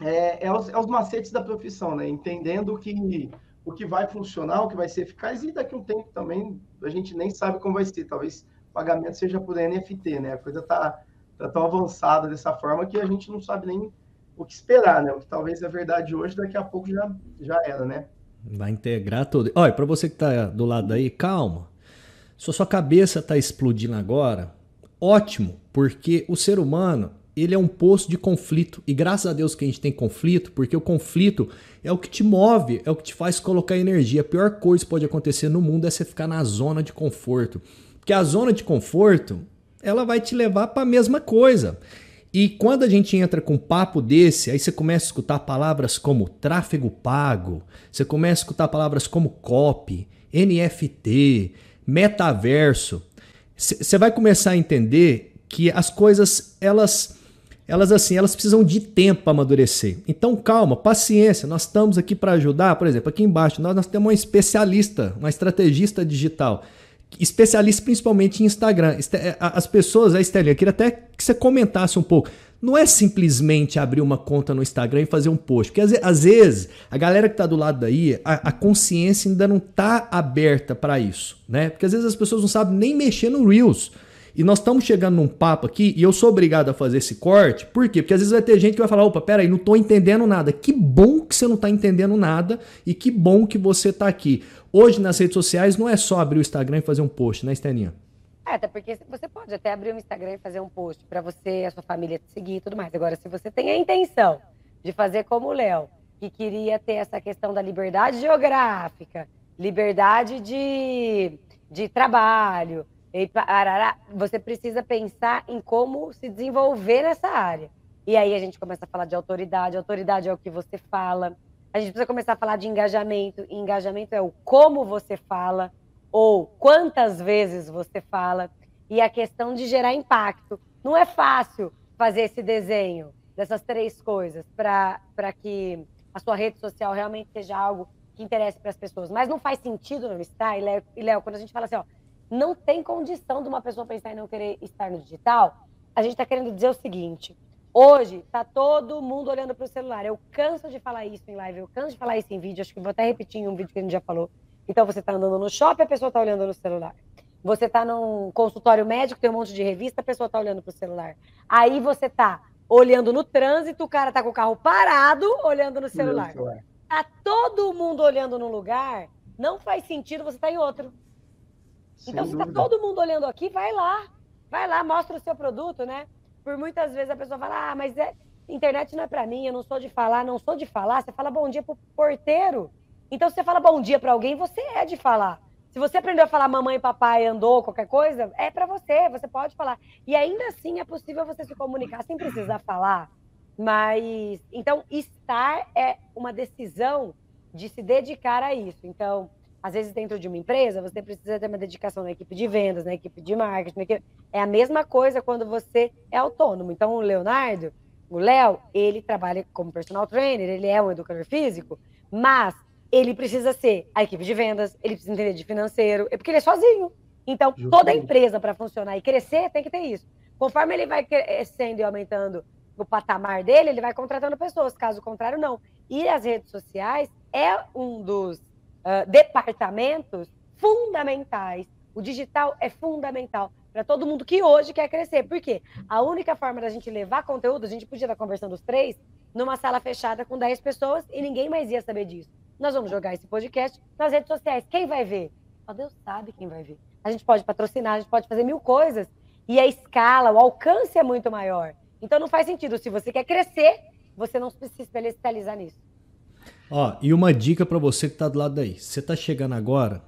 é, é, os, é os macetes da profissão, né? Entendendo que o que vai funcionar, o que vai ser eficaz, e daqui a um tempo também a gente nem sabe como vai ser. Talvez o pagamento seja por NFT, né? A coisa está tá tão avançada dessa forma que a gente não sabe nem o que esperar, né? O que talvez é verdade hoje, daqui a pouco já, já era, né? Vai integrar tudo. Olha, para você que está do lado aí, calma. Se a sua cabeça está explodindo agora, ótimo, porque o ser humano ele é um poço de conflito e graças a Deus que a gente tem conflito, porque o conflito é o que te move, é o que te faz colocar energia. A pior coisa que pode acontecer no mundo é você ficar na zona de conforto, porque a zona de conforto ela vai te levar para a mesma coisa. E quando a gente entra com um papo desse, aí você começa a escutar palavras como tráfego pago, você começa a escutar palavras como copy, NFT, metaverso, você vai começar a entender que as coisas elas elas assim, elas precisam de tempo para amadurecer. Então calma, paciência, nós estamos aqui para ajudar, por exemplo, aqui embaixo nós, nós temos uma especialista, uma estrategista digital, especialista principalmente em Instagram. É, as pessoas, a Estelinha, eu queria até que você comentasse um pouco não é simplesmente abrir uma conta no Instagram e fazer um post. Porque às vezes a galera que está do lado daí, a, a, consciência ainda não está aberta para isso, né? Porque às vezes as pessoas não sabem nem mexer no Reels. E nós estamos chegando num papo aqui e eu sou obrigado a fazer esse corte. Por quê? Porque às vezes vai ter gente que vai falar: opa, peraí, não estou entendendo nada. Que bom que você não está entendendo nada e que bom que você está aqui. Hoje nas redes sociais não é só abrir o Instagram e fazer um post, né, Esteninha? É, até porque você pode até abrir um Instagram e fazer um post para você a sua família te seguir e tudo mais. Agora, se você tem a intenção de fazer como o Léo, que queria ter essa questão da liberdade geográfica, liberdade de, de trabalho, e arará, você precisa pensar em como se desenvolver nessa área. E aí a gente começa a falar de autoridade. Autoridade é o que você fala. A gente precisa começar a falar de engajamento. E engajamento é o como você fala ou quantas vezes você fala, e a questão de gerar impacto. Não é fácil fazer esse desenho dessas três coisas para que a sua rede social realmente seja algo que interesse para as pessoas. Mas não faz sentido não estar. E, Léo, quando a gente fala assim, ó, não tem condição de uma pessoa pensar em não querer estar no digital, a gente está querendo dizer o seguinte: hoje está todo mundo olhando para o celular. Eu canso de falar isso em live, eu canso de falar isso em vídeo. Acho que vou até repetir em um vídeo que a gente já falou. Então você está andando no shopping, a pessoa está olhando no celular. Você está num consultório médico, tem um monte de revista, a pessoa está olhando para o celular. Aí você está olhando no trânsito, o cara está com o carro parado, olhando no celular. Tá todo mundo olhando num lugar, não faz sentido você estar tá em outro. Sem então, dúvida. se está todo mundo olhando aqui, vai lá. Vai lá, mostra o seu produto, né? Por muitas vezes a pessoa fala, ah, mas é, internet não é para mim, eu não sou de falar, não sou de falar. Você fala bom dia pro porteiro. Então, se você fala bom dia para alguém, você é de falar. Se você aprendeu a falar mamãe, papai, andou, qualquer coisa, é para você, você pode falar. E ainda assim é possível você se comunicar sem precisar falar. Mas, então, estar é uma decisão de se dedicar a isso. Então, às vezes, dentro de uma empresa, você precisa ter uma dedicação na equipe de vendas, na equipe de marketing. Equipe... É a mesma coisa quando você é autônomo. Então, o Leonardo, o Léo, ele trabalha como personal trainer, ele é um educador físico, mas ele precisa ser a equipe de vendas, ele precisa entender de financeiro, é porque ele é sozinho. Então, Justamente. toda empresa para funcionar e crescer tem que ter isso. Conforme ele vai crescendo e aumentando o patamar dele, ele vai contratando pessoas, caso contrário, não. E as redes sociais é um dos uh, departamentos fundamentais. O digital é fundamental para todo mundo que hoje quer crescer. Por quê? A única forma da gente levar conteúdo, a gente podia estar conversando os três numa sala fechada com 10 pessoas e ninguém mais ia saber disso. Nós vamos jogar esse podcast nas redes sociais. Quem vai ver? Só Deus sabe quem vai ver. A gente pode patrocinar, a gente pode fazer mil coisas. E a escala, o alcance é muito maior. Então não faz sentido. Se você quer crescer, você não precisa se especializar nisso. Ó, e uma dica para você que está do lado daí. Você está chegando agora,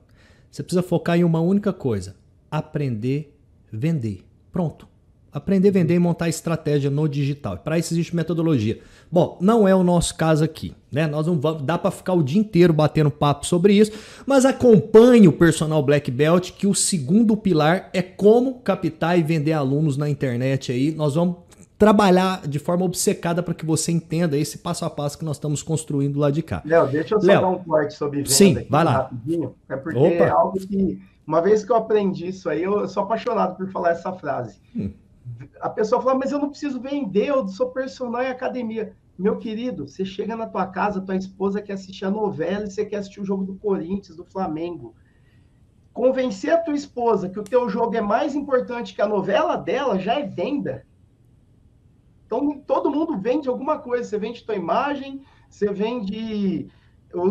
você precisa focar em uma única coisa: aprender vender. Pronto. Aprender vender e montar estratégia no digital. Para isso existe metodologia. Bom, não é o nosso caso aqui, né? Nós não vamos, dá para ficar o dia inteiro batendo papo sobre isso, mas acompanhe o personal Black Belt que o segundo pilar é como captar e vender alunos na internet aí. Nós vamos trabalhar de forma obcecada para que você entenda esse passo a passo que nós estamos construindo lá de cá. Léo, deixa eu só Léo, dar um corte sobre venda sim, vai lá. rapidinho. É porque Opa. é algo que, uma vez que eu aprendi isso aí, eu sou apaixonado por falar essa frase. Hum. A pessoa fala, mas eu não preciso vender, eu sou personal em academia. Meu querido, você chega na tua casa, tua esposa quer assistir a novela e você quer assistir o jogo do Corinthians, do Flamengo. Convencer a tua esposa que o teu jogo é mais importante que a novela dela já é venda. Então, todo mundo vende alguma coisa. Você vende tua imagem, você vende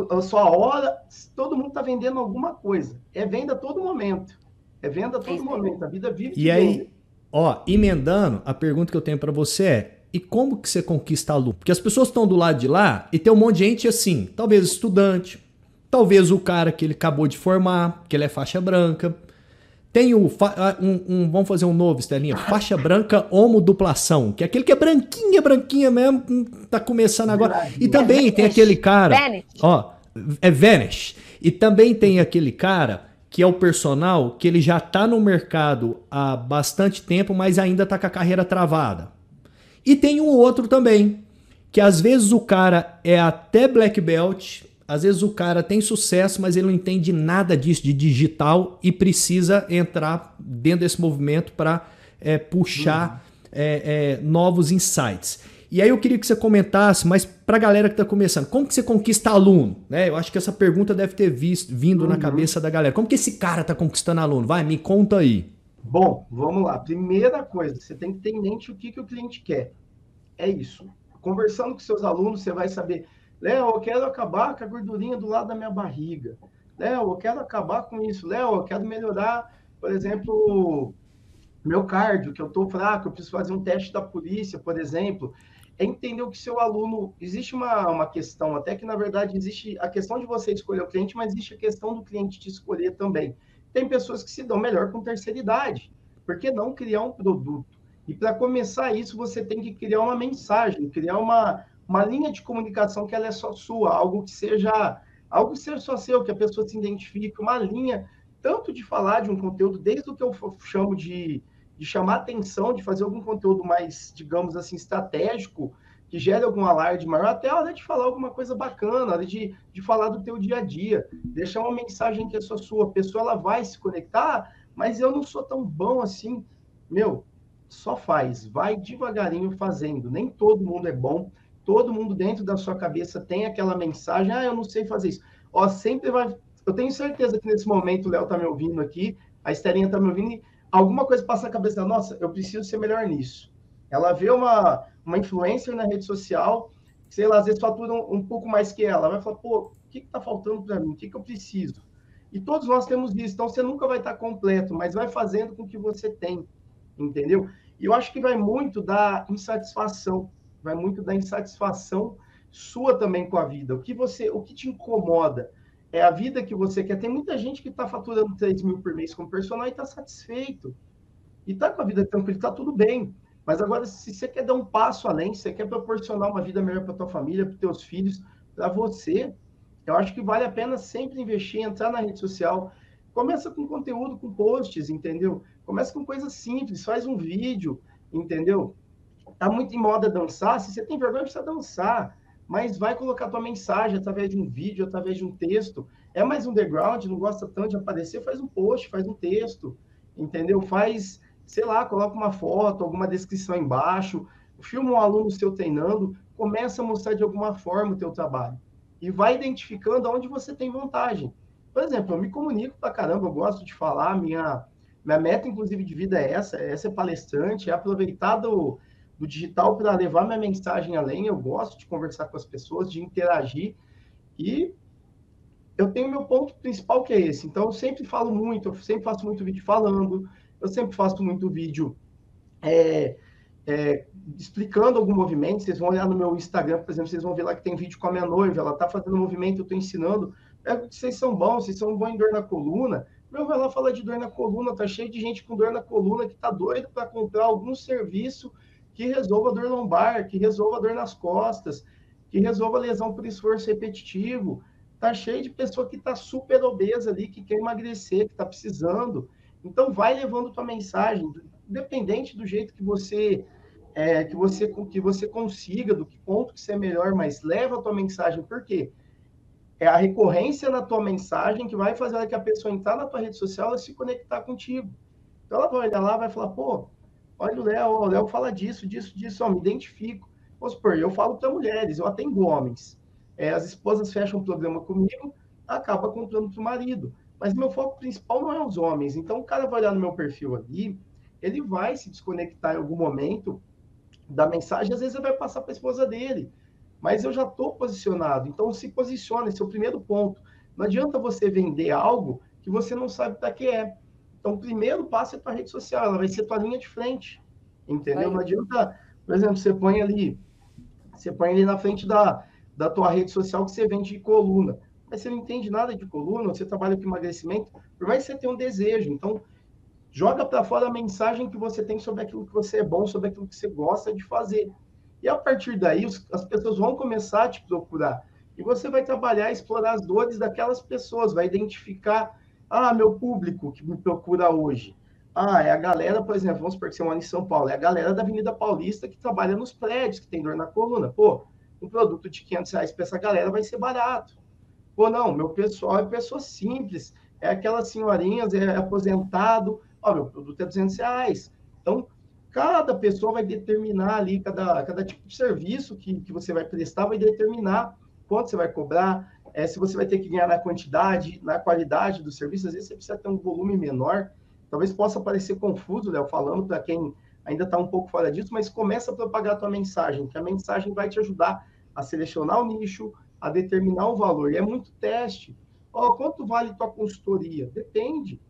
a sua hora, todo mundo está vendendo alguma coisa. É venda a todo momento. É venda a todo momento. A vida vive de E aí, venda. ó, emendando, a pergunta que eu tenho para você é: e como que você conquista aluno? Porque as pessoas estão do lado de lá e tem um monte de gente assim, talvez estudante, talvez o cara que ele acabou de formar, que ele é faixa branca, tem o. Ah, um, um, vamos fazer um novo, Estelinha. Faixa branca homoduplação, que é aquele que é branquinha, branquinha mesmo, hum, tá começando agora. E também tem aquele cara. Ó, é Vanish. E também tem aquele cara que é o personal que ele já tá no mercado há bastante tempo, mas ainda tá com a carreira travada. E tem um outro também, que às vezes o cara é até black belt, às vezes o cara tem sucesso, mas ele não entende nada disso de digital e precisa entrar dentro desse movimento para é, puxar uhum. é, é, novos insights. E aí eu queria que você comentasse, mas para a galera que está começando, como que você conquista aluno? Né? Eu acho que essa pergunta deve ter visto, vindo uhum. na cabeça da galera. Como que esse cara está conquistando aluno? Vai, me conta aí. Bom, vamos lá. Primeira coisa, você tem que ter em mente o que, que o cliente quer. É isso. Conversando com seus alunos, você vai saber Léo, eu quero acabar com a gordurinha do lado da minha barriga. Léo, eu quero acabar com isso. Léo, eu quero melhorar, por exemplo, meu cardio, que eu estou fraco, eu preciso fazer um teste da polícia, por exemplo. É entender o que seu aluno. Existe uma, uma questão, até que na verdade existe a questão de você escolher o cliente, mas existe a questão do cliente te escolher também. Tem pessoas que se dão melhor com terceira idade. Por que não criar um produto? E para começar isso, você tem que criar uma mensagem, criar uma, uma linha de comunicação que ela é só sua, algo que seja algo que seja só seu, que a pessoa se identifique, uma linha tanto de falar de um conteúdo, desde o que eu chamo de, de chamar atenção, de fazer algum conteúdo mais, digamos assim, estratégico, que gere algum alarde maior, até a hora de falar alguma coisa bacana, a hora de, de falar do teu dia a dia, deixar uma mensagem que é só sua, a pessoa ela vai se conectar, mas eu não sou tão bom assim. Meu, só faz, vai devagarinho fazendo, nem todo mundo é bom, todo mundo dentro da sua cabeça tem aquela mensagem, ah, eu não sei fazer isso. Ó, sempre vai. Eu tenho certeza que nesse momento o Léo tá me ouvindo aqui, a Estelinha tá me ouvindo e alguma coisa passa na cabeça dela, nossa, eu preciso ser melhor nisso. Ela vê uma, uma influencer na rede social, sei lá, às vezes fatura um, um pouco mais que ela, vai falar, pô, o que está faltando para mim? O que, que eu preciso? E todos nós temos isso, então você nunca vai estar completo, mas vai fazendo com o que você tem, entendeu? E eu acho que vai muito da insatisfação, vai muito da insatisfação sua também com a vida. O que você, o que te incomoda? é a vida que você quer. Tem muita gente que está faturando 3 mil por mês como personal e está satisfeito. E está com a vida tranquila, está tudo bem. Mas agora, se você quer dar um passo além, se você quer proporcionar uma vida melhor para tua família, para teus filhos, para você, eu acho que vale a pena sempre investir, entrar na rede social. Começa com conteúdo, com posts, entendeu? Começa com coisas simples, faz um vídeo, entendeu? Tá muito em moda dançar. Se você tem vergonha, precisa dançar mas vai colocar tua mensagem através de um vídeo, através de um texto. É mais underground, não gosta tanto de aparecer, faz um post, faz um texto, entendeu? Faz, sei lá, coloca uma foto, alguma descrição embaixo, filma um aluno seu treinando, começa a mostrar de alguma forma o teu trabalho. E vai identificando onde você tem vantagem. Por exemplo, eu me comunico pra caramba, eu gosto de falar, minha, minha meta, inclusive, de vida é essa, é ser palestrante, é aproveitar do, do digital para levar minha mensagem além. Eu gosto de conversar com as pessoas, de interagir. E eu tenho meu ponto principal que é esse. Então, eu sempre falo muito, eu sempre faço muito vídeo falando, eu sempre faço muito vídeo é, é, explicando algum movimento. Vocês vão olhar no meu Instagram, por exemplo, vocês vão ver lá que tem vídeo com a minha noiva, ela está fazendo um movimento, eu estou ensinando. É, vocês são bons, vocês são bons em dor na coluna. Meu, vai lá falar de dor na coluna, tá cheio de gente com dor na coluna que tá doido para comprar algum serviço que resolva dor lombar, que resolva dor nas costas, que resolva lesão por esforço repetitivo. Tá cheio de pessoa que tá super obesa ali, que quer emagrecer, que tá precisando. Então vai levando tua mensagem, independente do jeito que você é, que você que você consiga, do que ponto que você é melhor, mas leva a tua mensagem, por quê? É a recorrência na tua mensagem que vai fazer que a pessoa entrar na tua rede social e se conectar contigo. Então ela vai olhar lá, vai falar, pô, Olha o Léo, o Léo fala disso, disso, disso, ó, me identifico. Vamos supor, eu falo para mulheres, eu atendo homens. É, as esposas fecham um programa comigo, acaba comprando para o marido. Mas meu foco principal não é os homens. Então, o cara vai olhar no meu perfil ali, ele vai se desconectar em algum momento da mensagem, às vezes ele vai passar para a esposa dele. Mas eu já estou posicionado. Então, se posiciona, esse é o primeiro ponto. Não adianta você vender algo que você não sabe para que é. Então, o primeiro passo é tua rede social, ela vai ser tua linha de frente, entendeu? Não adianta, por exemplo, você põe ali, você põe ali na frente da, da tua rede social que você vende coluna, mas você não entende nada de coluna, você trabalha com emagrecimento, por mais que você tenha um desejo, então joga para fora a mensagem que você tem sobre aquilo que você é bom, sobre aquilo que você gosta de fazer. E a partir daí, os, as pessoas vão começar a te procurar. E você vai trabalhar, explorar as dores daquelas pessoas, vai identificar ah, meu público que me procura hoje. Ah, é a galera, por exemplo, vamos supor que você mora em São Paulo, é a galera da Avenida Paulista que trabalha nos prédios, que tem dor na coluna. Pô, um produto de 500 reais para essa galera vai ser barato. Pô, não, meu pessoal é pessoa simples, é aquelas senhorinhas, é aposentado, ó, meu produto é 200 reais. Então, cada pessoa vai determinar ali, cada, cada tipo de serviço que, que você vai prestar vai determinar quanto você vai cobrar, é, se você vai ter que ganhar na quantidade, na qualidade do serviço, às vezes você precisa ter um volume menor. Talvez possa parecer confuso, Léo, falando para quem ainda está um pouco fora disso, mas começa a propagar a tua mensagem, que a mensagem vai te ajudar a selecionar o nicho, a determinar o valor. E é muito teste. Oh, quanto vale tua consultoria? Depende.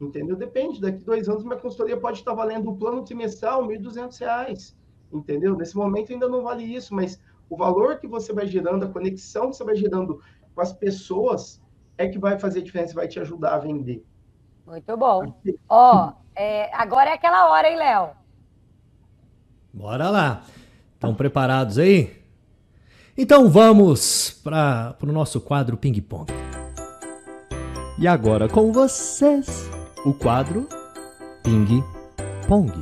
Entendeu? Depende. Daqui dois anos, minha consultoria pode estar valendo um plano trimestral, R$ 1.200. Entendeu? Nesse momento ainda não vale isso, mas o valor que você vai gerando, a conexão que você vai gerando com as pessoas é que vai fazer diferença, vai te ajudar a vender. Muito bom. Ó, é, agora é aquela hora, hein, Léo? Bora lá. Estão preparados aí? Então vamos para o nosso quadro Ping Pong. E agora com vocês, o quadro Ping Pong.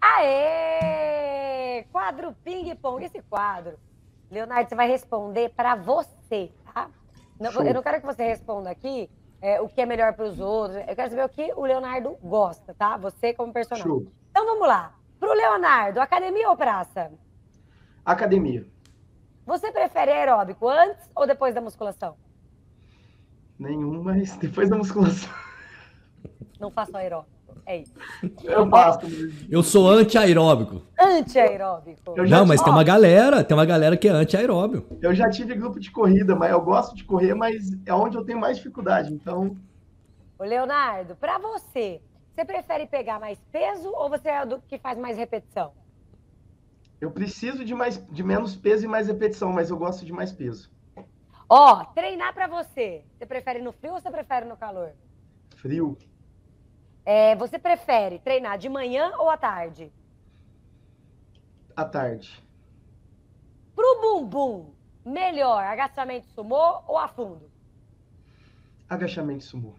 Aê! Quadro Ping Pong. Esse quadro Leonardo, você vai responder para você, tá? Não, eu não quero que você responda aqui é, o que é melhor para os outros. Eu quero saber o que o Leonardo gosta, tá? Você como personagem. Show. Então vamos lá. Para o Leonardo, academia ou praça? Academia. Você prefere aeróbico antes ou depois da musculação? Nenhum, mas depois da musculação. Não faço aeróbico. É isso. Eu faço. Eu sou anti-aeróbico. Anti-aeróbico. Não, mas tive- tem uma galera, tem uma galera que é anti-aeróbio. Eu já tive grupo de corrida, mas eu gosto de correr, mas é onde eu tenho mais dificuldade. Então, Ô, Leonardo, pra você, você prefere pegar mais peso ou você é do que faz mais repetição? eu preciso de, mais, de menos peso e mais repetição, mas eu gosto de mais peso. Ó, treinar pra você, você prefere no frio ou você prefere no calor? Frio, É, você prefere treinar de manhã ou à tarde? à tarde. Pro bumbum, melhor agachamento sumô ou afundo? Agachamento sumô.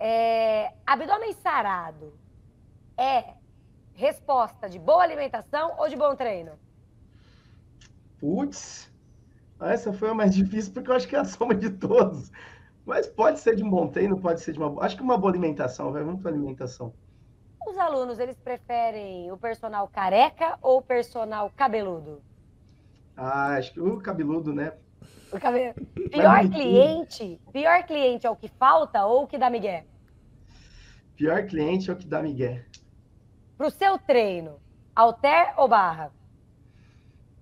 É, abdômen sarado é resposta de boa alimentação ou de bom treino? Putz, essa foi a mais difícil porque eu acho que é a soma de todos. Mas pode ser de um bom treino, pode ser de uma. boa- Acho que uma boa alimentação, vai muito alimentação. Os alunos, eles preferem o personal careca ou o personal cabeludo? Ah, acho que o cabeludo, né? O cabe- Pior cliente, pior cliente é o que falta ou o que dá migué? Pior cliente é o que dá migué. Pro seu treino, alter ou barra?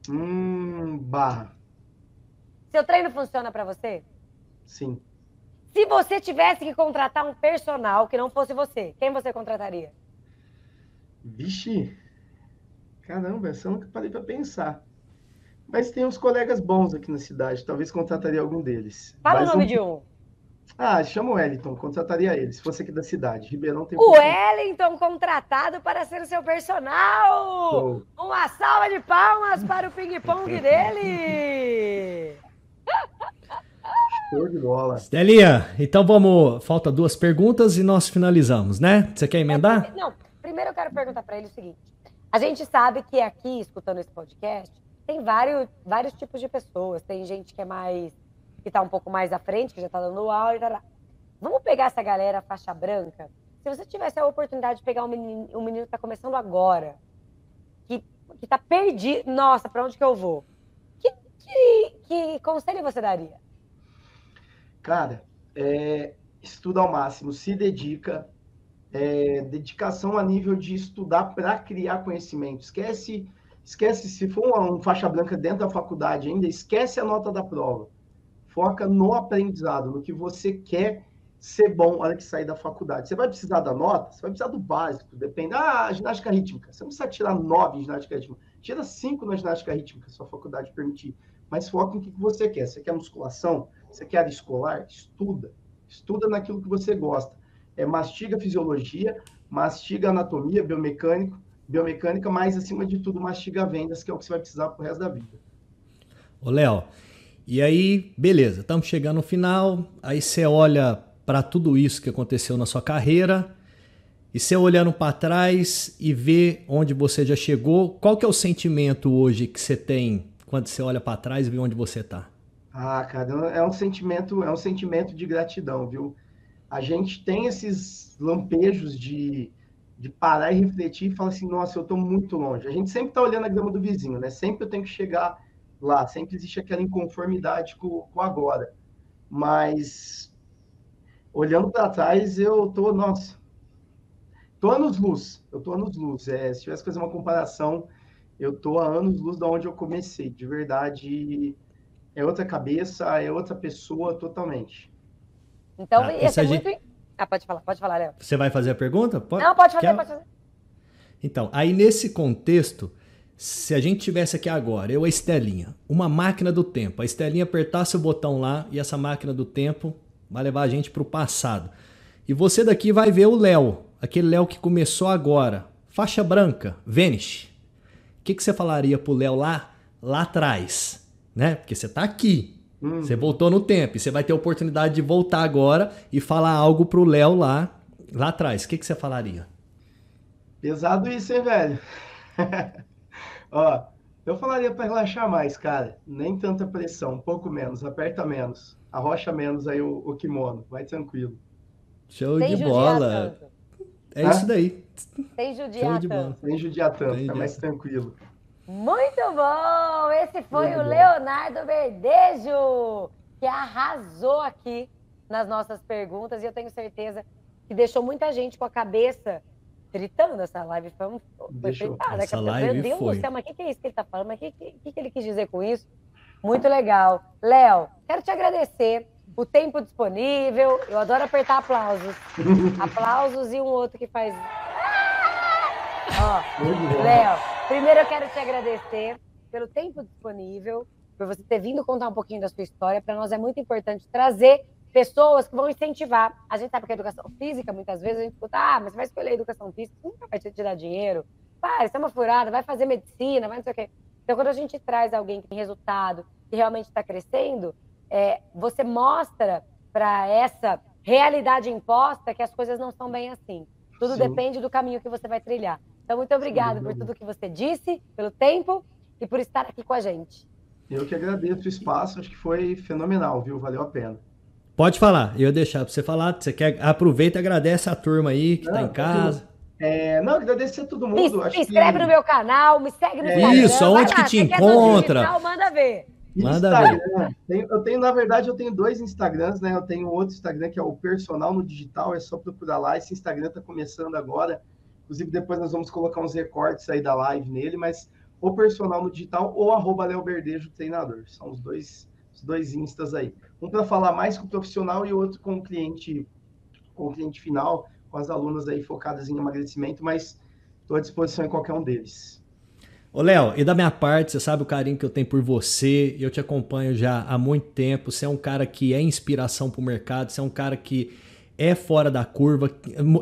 Hum, barra. Seu treino funciona pra você? Sim. Se você tivesse que contratar um personal que não fosse você, quem você contrataria? Vixe. Caramba, essa eu nunca parei para pensar. Mas tem uns colegas bons aqui na cidade, talvez contrataria algum deles. Fala Mas o nome um- de um. Ah, chama o Wellington, contrataria ele, se fosse aqui da cidade. Ribeirão tem O Wellington contratado para ser o seu personal! Show. Uma salva de palmas para o ping-pong dele! Show de bola. Estelinha, então vamos. Falta duas perguntas e nós finalizamos, né? Você quer emendar? Não, primeiro eu quero perguntar para ele o seguinte: a gente sabe que aqui, escutando esse podcast, tem vários, vários tipos de pessoas. Tem gente que é mais. que tá um pouco mais à frente, que já tá dando aula e tal. Vamos pegar essa galera faixa branca? Se você tivesse a oportunidade de pegar um menino, um menino que tá começando agora, que, que tá perdido. Nossa, para onde que eu vou? Que, que, que conselho você daria? Cara, é, estuda ao máximo, se dedica, é, dedicação a nível de estudar para criar conhecimento. Esquece, esquece se for um, faixa branca dentro da faculdade ainda, esquece a nota da prova. Foca no aprendizado, no que você quer ser bom na hora que sair da faculdade. Você vai precisar da nota, você vai precisar do básico, depende. Ah, ginástica rítmica. Você não precisa tirar nove em ginástica rítmica. Tira cinco na ginástica rítmica, se a faculdade permitir. Mas foca no que você quer. Você quer musculação? Você quer área escolar? Estuda. Estuda naquilo que você gosta. É, mastiga fisiologia, mastiga anatomia, biomecânico, biomecânica, mas acima de tudo mastiga vendas, que é o que você vai precisar pro resto da vida. Ô, Léo, e aí, beleza, estamos chegando no final. Aí você olha para tudo isso que aconteceu na sua carreira e você olhando para trás e vê onde você já chegou. Qual que é o sentimento hoje que você tem quando você olha para trás e vê onde você tá? Ah, cara, é um sentimento, é um sentimento de gratidão, viu? A gente tem esses lampejos de, de parar e refletir e falar assim, nossa, eu tô muito longe. A gente sempre tá olhando a grama do vizinho, né? Sempre eu tenho que chegar lá, sempre existe aquela inconformidade com, com agora. Mas olhando para trás, eu tô, nossa, tô anos luz, eu tô anos luz. É, se tivesse que fazer uma comparação, eu tô a anos luz da onde eu comecei, de verdade é outra cabeça, é outra pessoa totalmente. Então, Ah, ia essa ser gente- muito. Ah, pode falar, pode falar, Léo. Você vai fazer a pergunta? Pode- Não, pode fazer, quer? pode fazer. Então, aí nesse contexto, se a gente tivesse aqui agora, eu e a Estelinha, uma máquina do tempo, a Estelinha apertasse o botão lá e essa máquina do tempo vai levar a gente para o passado. E você daqui vai ver o Léo, aquele Léo que começou agora, faixa branca, Vanish. O que, que você falaria pro Léo lá, lá atrás? Né? Porque você tá aqui, Hum, você voltou no tempo e você vai ter a oportunidade de voltar agora e falar algo pro Léo lá, lá atrás. O que, que você falaria? pesado isso, hein, velho? Ó, eu falaria para relaxar mais, cara. Nem tanta pressão, um pouco menos, aperta menos, arrocha menos aí o, o kimono, vai tranquilo. Show Sem de bola. tanto. É Hã? isso daí. Sem Show judiar de tanto. bola. Sem judiar tanto, Entendi. é mais tranquilo. Muito bom! Esse foi Muito o bom. Leonardo Verdejo, que arrasou aqui nas nossas perguntas e eu tenho certeza que deixou muita gente com a cabeça gritando essa live. Foi, um, foi fritada. Essa live Meu Deus foi. do céu, mas o que, que, é isso que ele está falando? Mas o que, que, que ele quis dizer com isso? Muito legal. Léo, quero te agradecer o tempo disponível. Eu adoro apertar aplausos. aplausos e um outro que faz. Ó, Léo, primeiro eu quero te agradecer pelo tempo disponível, por você ter vindo contar um pouquinho da sua história. Para nós é muito importante trazer pessoas que vão incentivar. A gente sabe que a educação física, muitas vezes, a gente escuta, ah, mas você vai escolher a educação física, nunca vai te dar dinheiro. Vai, isso é uma furada, vai fazer medicina, vai não sei o quê. Então, quando a gente traz alguém que tem resultado, que realmente está crescendo, é, você mostra para essa realidade imposta que as coisas não são bem assim. Tudo Sim. depende do caminho que você vai trilhar. Então, muito obrigada por tudo que você disse, pelo tempo e por estar aqui com a gente. Eu que agradeço o espaço, acho que foi fenomenal, viu? Valeu a pena. Pode falar, eu ia deixar para você falar. Você quer, aproveita e agradece a turma aí que está em casa. É, não, agradecer a todo mundo. Me, me inscreve que... no meu canal, me segue no é. Instagram. Isso, aonde que te encontra? Digital, manda ver. Manda Instagram. ver. eu tenho, na verdade, eu tenho dois Instagrams, né? Eu tenho outro Instagram que é o Personal no Digital, é só procurar lá. Esse Instagram está começando agora. Inclusive, depois nós vamos colocar uns recortes aí da live nele, mas o Personal no Digital ou arroba Léo Verdejo Treinador. São os dois, os dois instas aí. Um para falar mais com o profissional e outro com o cliente, com o cliente final, com as alunas aí focadas em emagrecimento, mas estou à disposição em qualquer um deles. Ô, Léo, e da minha parte, você sabe o carinho que eu tenho por você, eu te acompanho já há muito tempo, você é um cara que é inspiração para o mercado, você é um cara que é fora da curva.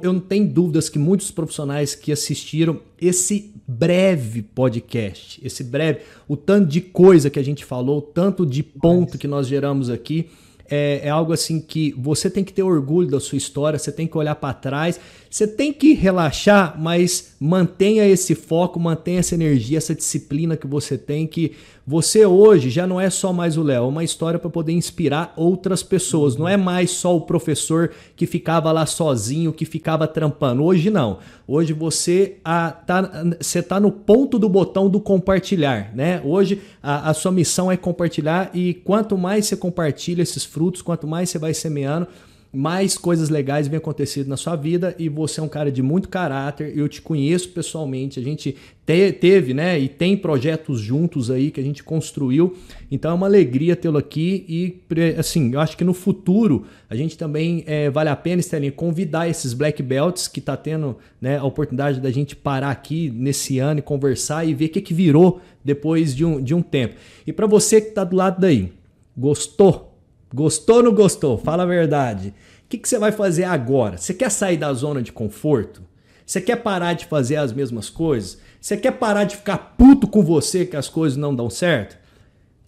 Eu não tenho dúvidas que muitos profissionais que assistiram esse breve podcast, esse breve, o tanto de coisa que a gente falou, o tanto de ponto que nós geramos aqui, é, é, algo assim que você tem que ter orgulho da sua história, você tem que olhar para trás, você tem que relaxar, mas mantenha esse foco, mantenha essa energia, essa disciplina que você tem, que você hoje já não é só mais o Léo, é uma história para poder inspirar outras pessoas. Não é mais só o professor que ficava lá sozinho, que ficava trampando. Hoje não. Hoje você a, tá, você tá no ponto do botão do compartilhar, né? Hoje a, a sua missão é compartilhar e quanto mais você compartilha esses frutos, quanto mais você vai semeando, mais coisas legais vêm acontecendo na sua vida e você é um cara de muito caráter. Eu te conheço pessoalmente, a gente te, teve, né, e tem projetos juntos aí que a gente construiu. Então é uma alegria tê-lo aqui e, assim, eu acho que no futuro a gente também é, vale a pena, Estelinha, convidar esses black belts que tá tendo, né, a oportunidade da gente parar aqui nesse ano e conversar e ver o que, que virou depois de um, de um tempo. E para você que tá do lado daí, gostou? Gostou ou não gostou? Fala a verdade. O que, que você vai fazer agora? Você quer sair da zona de conforto? Você quer parar de fazer as mesmas coisas? Você quer parar de ficar puto com você que as coisas não dão certo?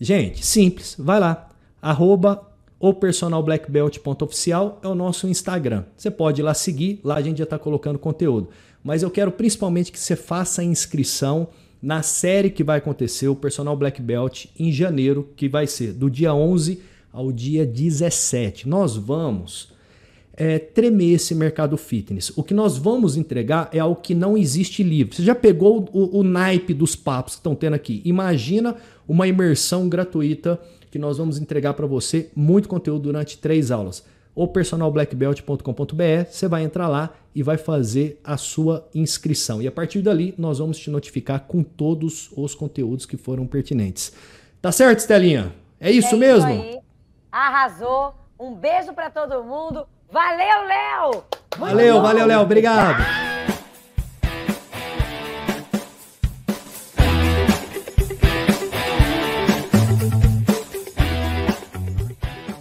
Gente, simples. Vai lá. Arroba o personalblackbelt.oficial é o nosso Instagram. Você pode ir lá seguir, lá a gente já está colocando conteúdo. Mas eu quero principalmente que você faça a inscrição na série que vai acontecer, o Personal Black Belt, em janeiro, que vai ser do dia 11 ao dia 17. Nós vamos é, tremer esse mercado fitness. O que nós vamos entregar é algo que não existe livre. Você já pegou o, o naipe dos papos que estão tendo aqui? Imagina uma imersão gratuita que nós vamos entregar para você, muito conteúdo durante três aulas. O personalblackbelt.com.br, você vai entrar lá e vai fazer a sua inscrição. E a partir dali, nós vamos te notificar com todos os conteúdos que foram pertinentes. Tá certo, Estelinha? É isso é mesmo? Isso Arrasou. Um beijo para todo mundo. Valeu, Léo! Valeu, valeu, Léo. Obrigado.